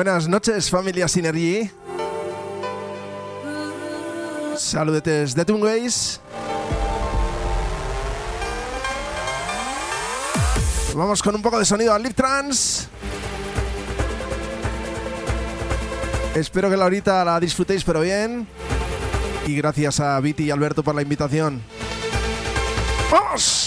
S6: Buenas noches, familia Synergy. Saludetes de Tunways. Vamos con un poco de sonido al Live Trans. Espero que la horita la disfrutéis, pero bien. Y gracias a Viti y Alberto por la invitación. ¡Vamos!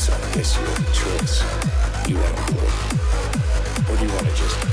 S7: So I guess choice. You want to work, or do you want to just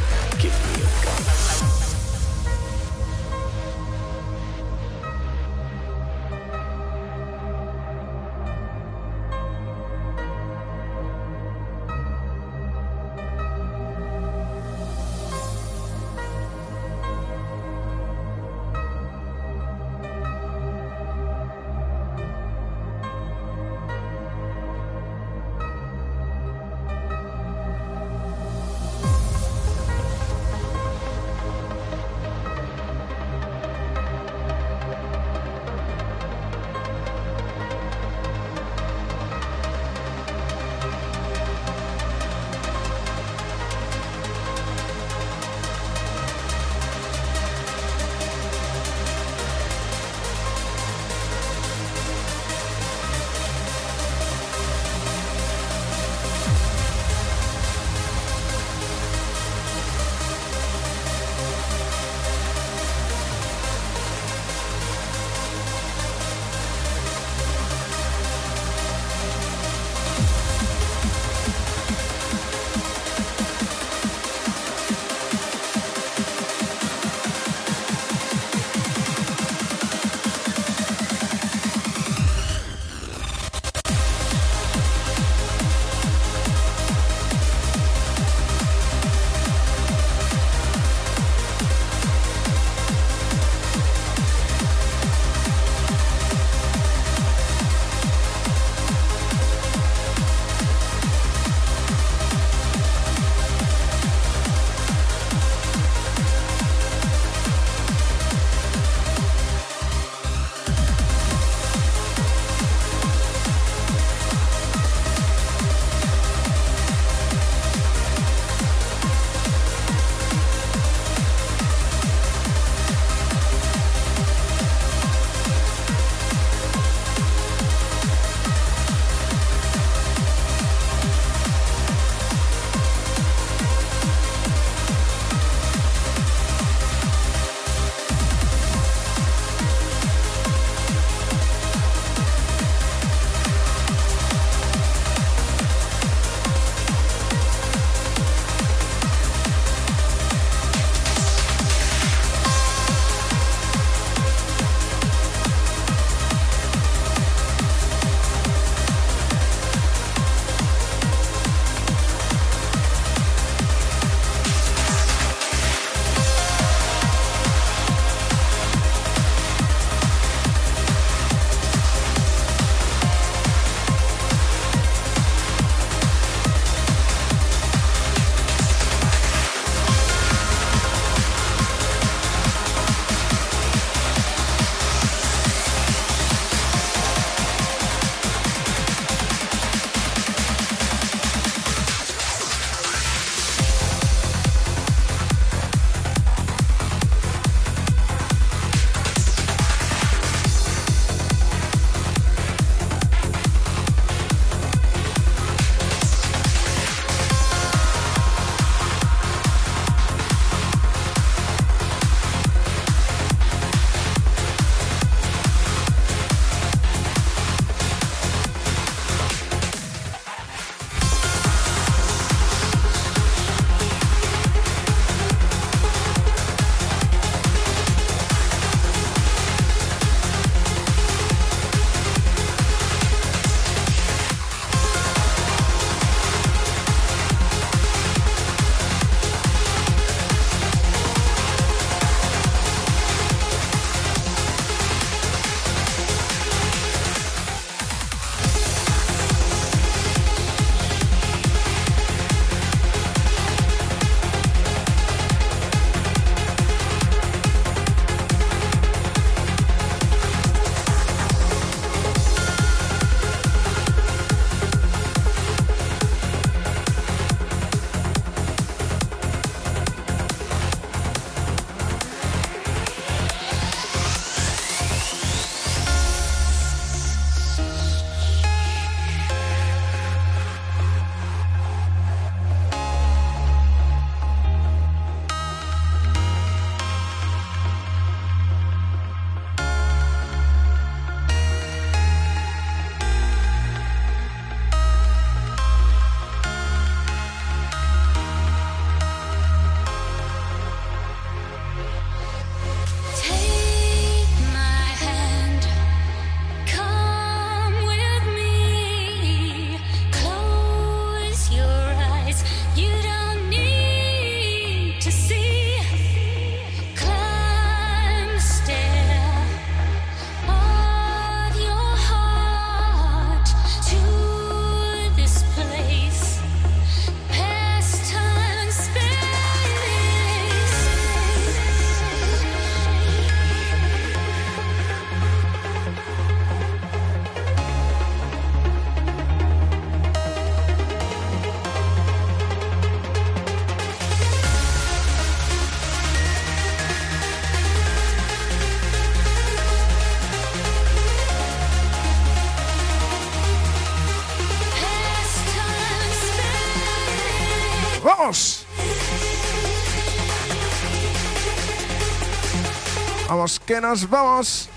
S8: Que nos vamos.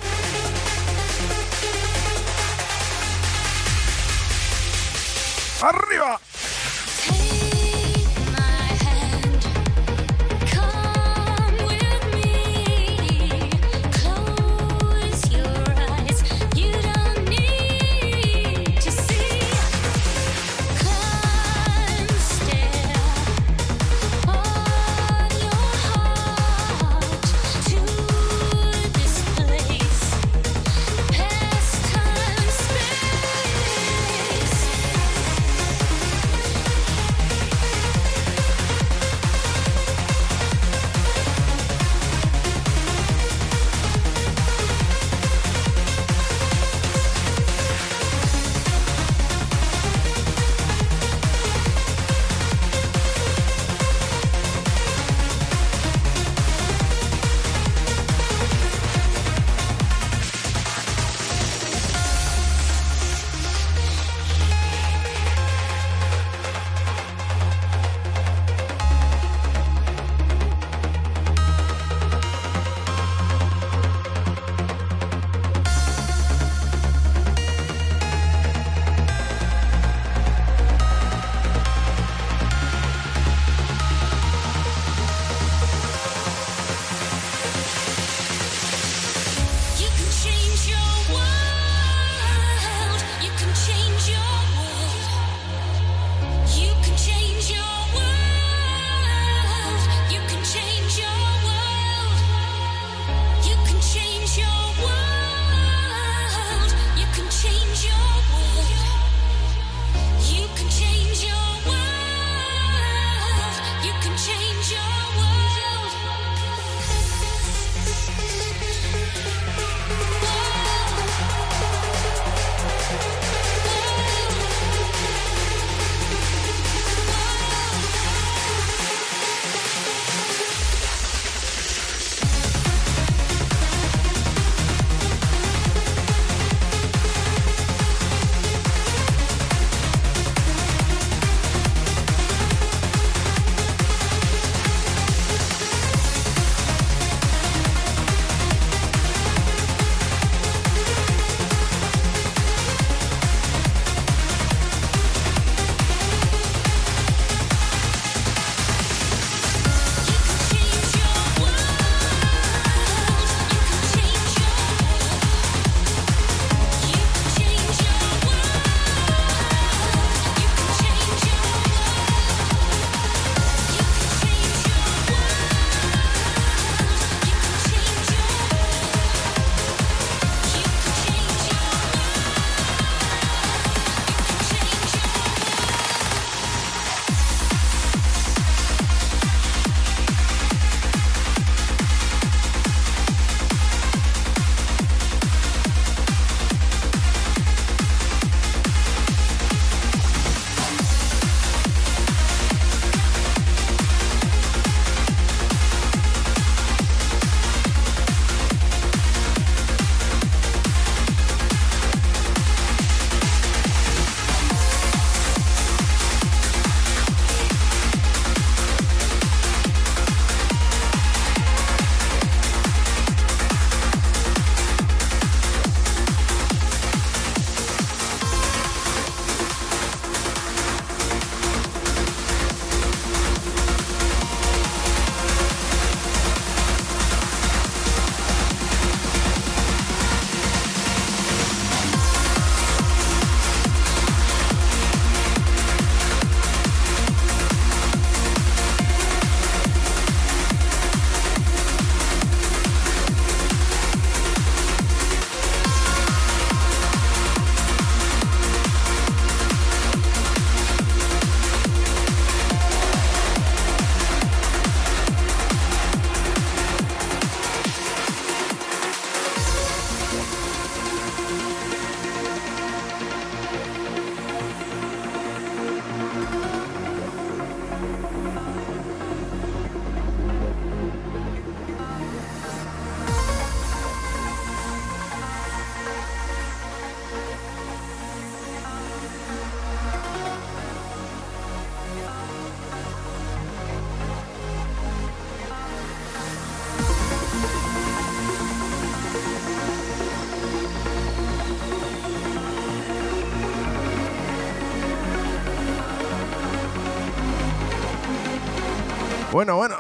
S6: Bueno, bueno.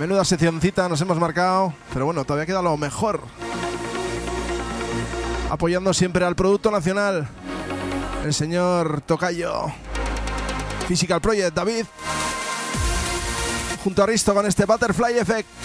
S6: Menuda seccioncita nos hemos marcado, pero bueno, todavía queda lo mejor. Apoyando siempre al producto nacional, el señor Tocayo. Physical Project, David. Junto a Risto con este Butterfly Effect.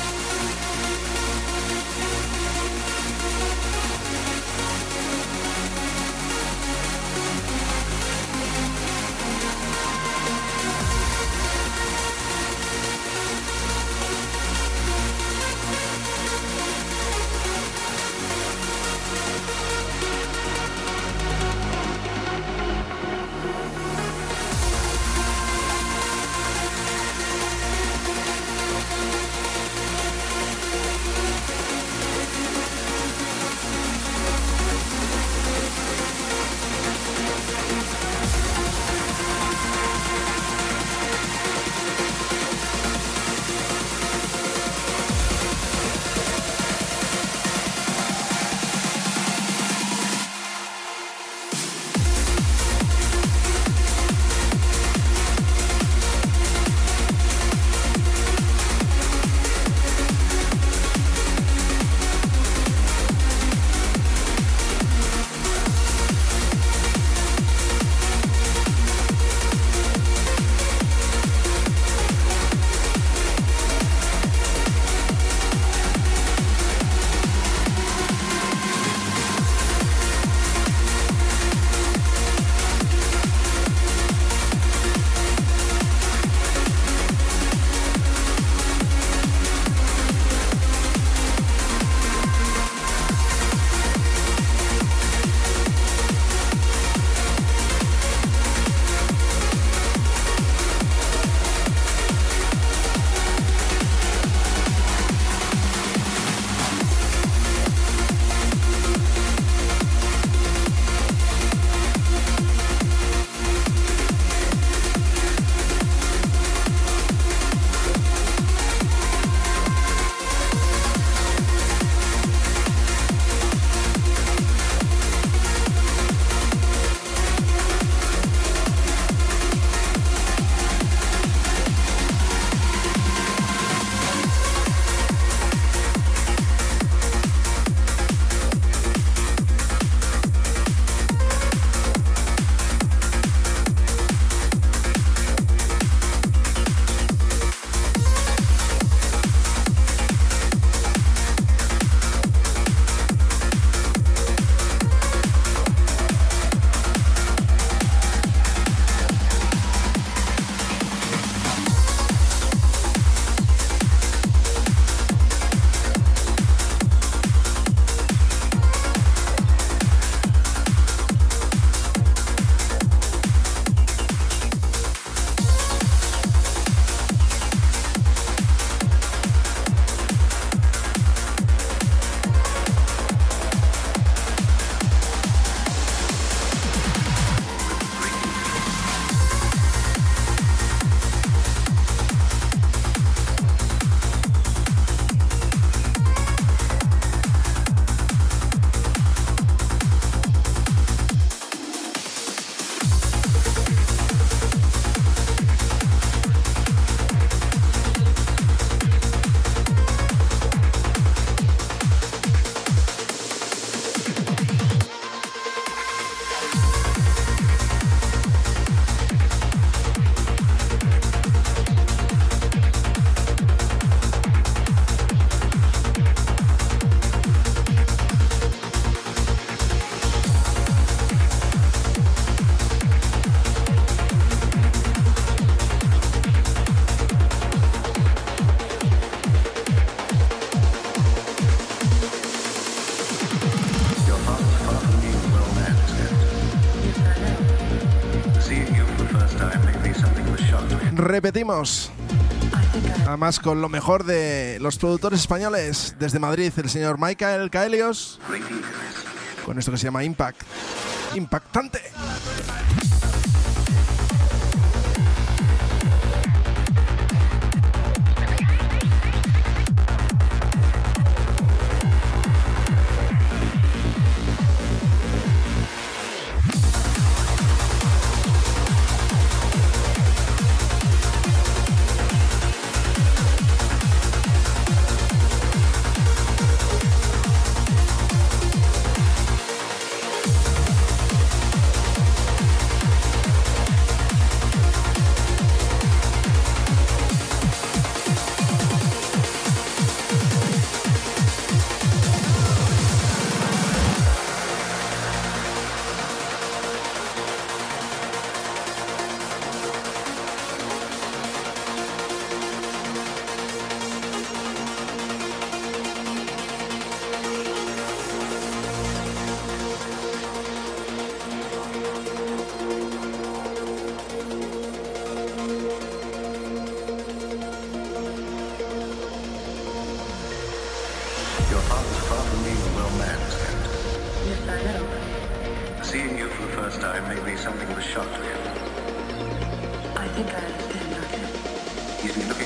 S6: Repetimos. Además con lo mejor de los productores españoles desde Madrid, el señor Michael Caelios, con esto que se llama Impact. Impactante.
S9: Seeing you for the first time may be something of a shock to him.
S10: I think I understand, Doctor.
S9: He's been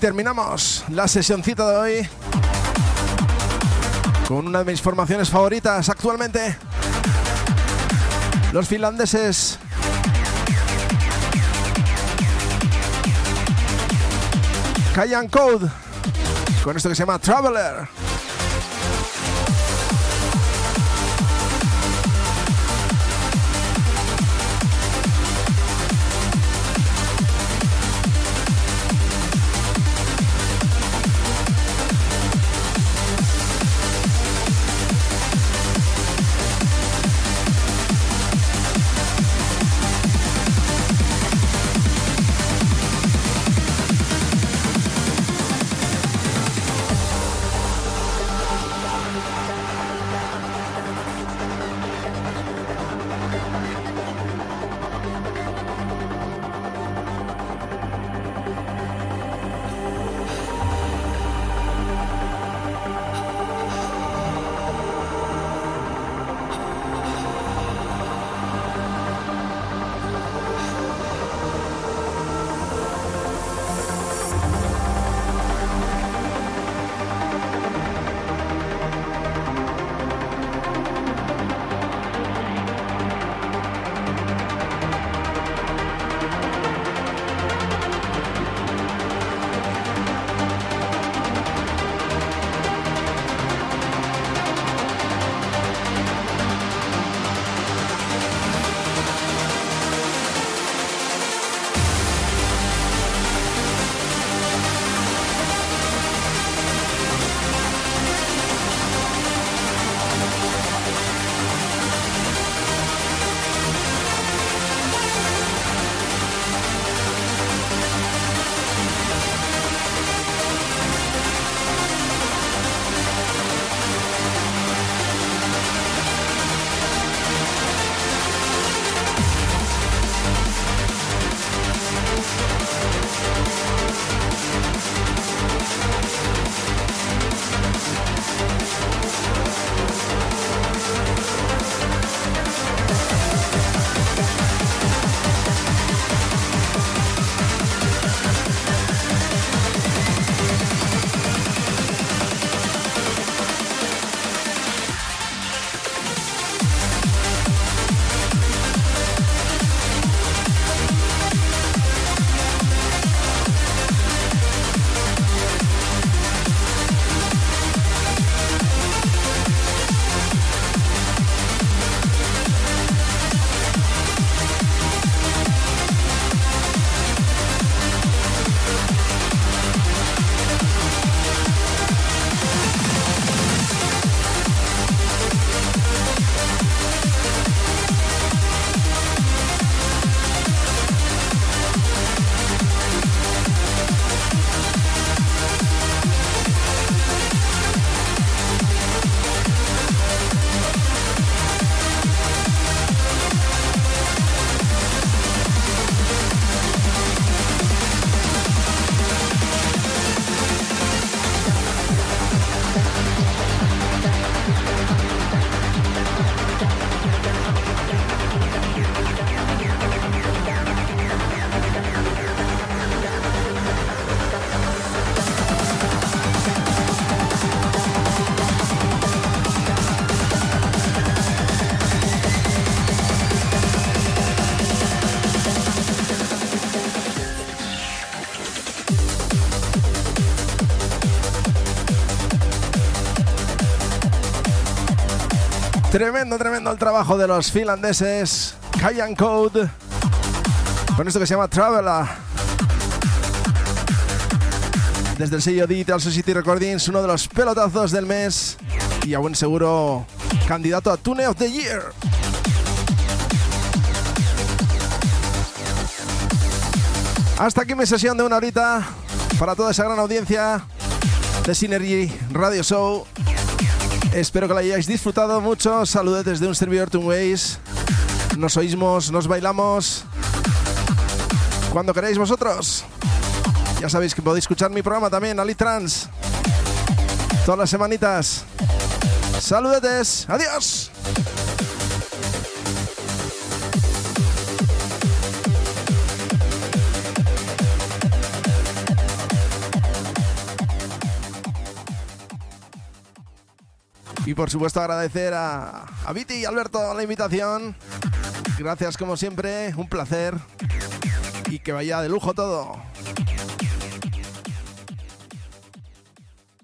S6: terminamos la sesioncita de hoy con una de mis formaciones favoritas actualmente. Los finlandeses. Kayan Code. Con esto que se llama Traveler. Tremendo, tremendo el trabajo de los finlandeses. Kayan Code. Con esto que se llama Traveler. Desde el sello Digital Society Recordings, uno de los pelotazos del mes. Y a buen seguro, candidato a Tune of the Year. Hasta aquí mi sesión de una horita para toda esa gran audiencia de Synergy Radio Show. Espero que la hayáis disfrutado mucho. Saludos desde un servidor Ways. Nos oímos, nos bailamos. Cuando queráis vosotros. Ya sabéis que podéis escuchar mi programa también, Ali Trans. Todas las semanitas. Saludetes. Adiós. Por supuesto agradecer a, a Viti y Alberto la invitación. Gracias como siempre, un placer. Y que vaya de lujo todo.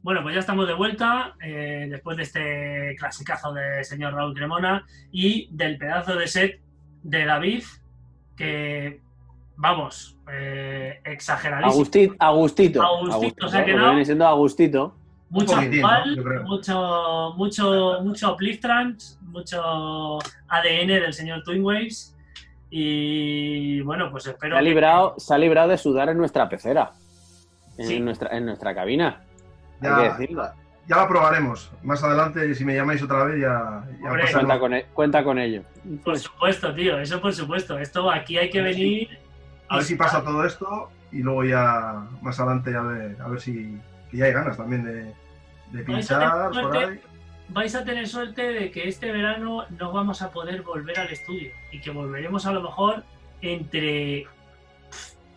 S1: Bueno, pues ya estamos de vuelta eh, después de este clasicazo de señor Raúl Cremona y del pedazo de set de David que, vamos, eh, exageradísimo.
S2: Agustito, Agustito.
S1: Agustito se ha quedado.
S2: Viene siendo Agustito.
S1: Mucho
S3: creo.
S1: mucho, mucho, mucho uplift mucho ADN del señor Twin Waves. Y bueno, pues espero.
S2: Se ha
S1: que-
S2: librado, se ha librado de sudar en nuestra pecera. En,
S1: Sí.
S2: nuestra, en nuestra cabina. Hay
S3: Ya,
S2: que decirlo.
S3: ya la probaremos. Más adelante, si me llamáis otra vez, ya, ya
S1: Hombre,
S3: pasaremos.
S2: Cuenta con, e- cuenta con ello.
S1: Por supuesto, tío, eso por supuesto. Esto aquí hay que venir.
S3: A ver si pasa todo esto y luego ya más adelante a ver, a ver si que ya hay ganas también de, de pinchar
S1: tener
S3: por
S1: suerte.
S3: ahí.
S1: vais a tener suerte de que este verano no vamos a poder volver al estudio y que volveremos a lo mejor entre.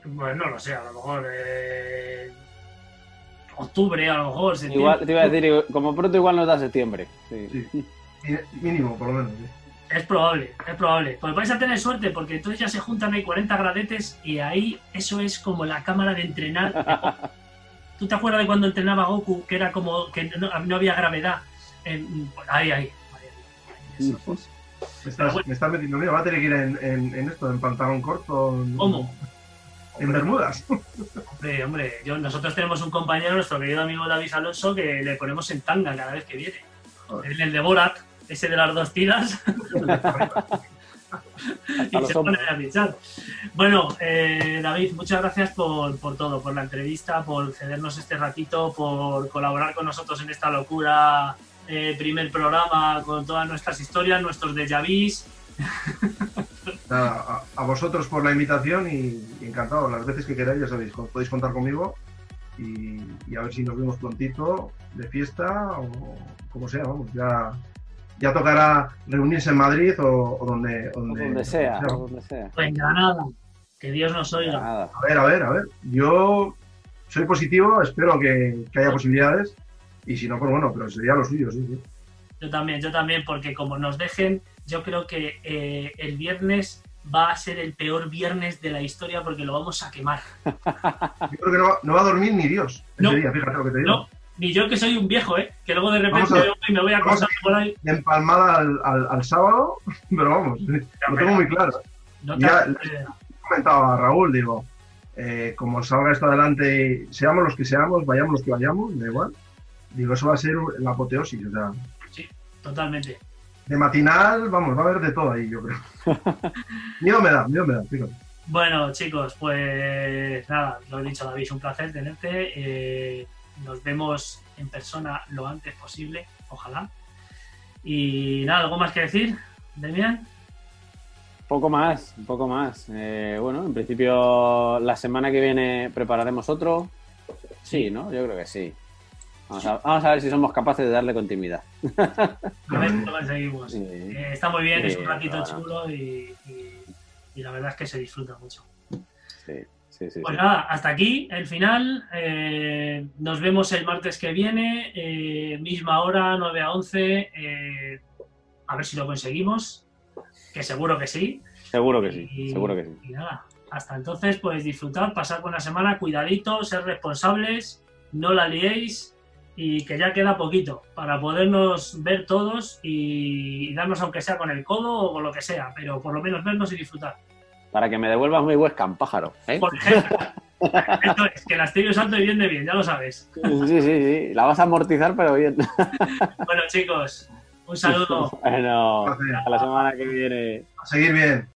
S1: Bueno, no lo sé, a lo mejor. eh, octubre, a lo mejor. septiembre.
S2: Igual, te iba a decir, como pronto igual nos da septiembre. Sí.
S3: Mínimo, por lo menos. sí.
S1: Es probable, es probable. Pues vais a tener suerte porque entonces ya se juntan ahí 40 gradetes y ahí eso es como la cámara de entrenar. ¿Tú te acuerdas de cuando entrenaba Goku? Que era como que no, no había gravedad. En- ahí, ahí.
S3: Me estás, me estás metiendo miedo. Va a tener que ir en, en- en esto, en pantalón corto. En,
S1: ¿Cómo?
S3: En bermudas.
S1: Hombre, hombre, yo, nosotros tenemos un compañero, nuestro querido amigo David Alonso, que le ponemos en tanga cada vez que viene. El de Borat, ese de las dos tiras, y
S2: los
S1: se pone
S2: hombros.
S1: a pinchar. Bueno, eh, David, muchas gracias por, por todo, por la entrevista, por cedernos este ratito, por colaborar con nosotros en esta locura. eh, primer programa con todas nuestras historias, nuestros déjà vus.
S3: A, a vosotros por la invitación y, y encantado. Las veces que queráis, ya sabéis, podéis contar conmigo y, y a ver si nos vemos prontito de fiesta o como sea, vamos. Ya, ya tocará reunirse en Madrid o, o donde,
S2: O
S3: donde,
S2: donde sea,
S3: donde
S2: o donde sea.
S1: O en Granada. Que Dios nos oiga.
S3: A ver, a ver, a ver. Yo soy positivo, espero que, que haya posibilidades y si no, pues bueno, pero sería lo suyo, sí, sí.
S1: Yo también, yo también, porque como nos dejen, yo creo que eh, el viernes va a ser el peor viernes de la historia porque lo vamos a quemar.
S3: Yo creo que no, va- no va a dormir ni Dios ese
S1: No.
S3: día, fíjate lo que te digo.
S1: No, ni yo que soy un viejo, ¿eh? Que luego de repente
S3: a-
S1: voy y me voy a acostar por ahí.
S3: De empalmada al, al- al sábado, pero vamos, lo tengo muy claro.
S1: No te
S3: Ya- comentaba a Raúl, digo, eh, como salga esto adelante, seamos los que seamos, vayamos los que vayamos, da igual. Digo, eso va a ser la apoteosis, o sea,
S1: Totalmente.
S3: de matinal, vamos, va a haber de todo ahí, yo creo. miedo me da, miedo me da, fíjate.
S1: Bueno, chicos, pues nada, lo he dicho, David, es un placer tenerte. Eh, nos vemos en persona lo antes posible, ojalá. Y nada, ¿algo más que decir, Demian?
S2: Poco más, un poco más. Eh, bueno, en principio la semana que viene prepararemos otro. Sí, ¿no? Yo creo que sí. Vamos a, vamos a ver si somos capaces de darle continuidad.
S1: A ver si lo conseguimos.
S2: Sí.
S1: Eh, está muy bien, es un ratito chulo y, y- y la verdad es que se disfruta mucho.
S2: Sí, sí, sí.
S1: Pues nada, hasta aquí el final. Eh, nos vemos el martes que viene, eh, misma hora, 9 a 11. eh, a ver si lo conseguimos, que seguro que sí.
S2: Seguro que sí,
S1: Y-
S2: seguro que sí.
S1: Y nada, hasta entonces, pues disfrutar, pasar buena semana, cuidadito, ser responsables, no la liéis y que ya queda poquito para podernos ver todos y, darnos aunque sea con el codo o con lo que sea, pero por lo menos vernos y disfrutar.
S2: Para que me devuelvas mi webcam, pájaro. ¿eh?
S1: Por ejemplo, esto es, que la estoy usando y viene bien, ya lo sabes.
S2: Sí, sí, sí. La vas a amortizar, pero bien.
S1: Bueno chicos, un saludo.
S2: Bueno,
S3: Gracias.
S2: a la semana que viene.
S3: A seguir bien.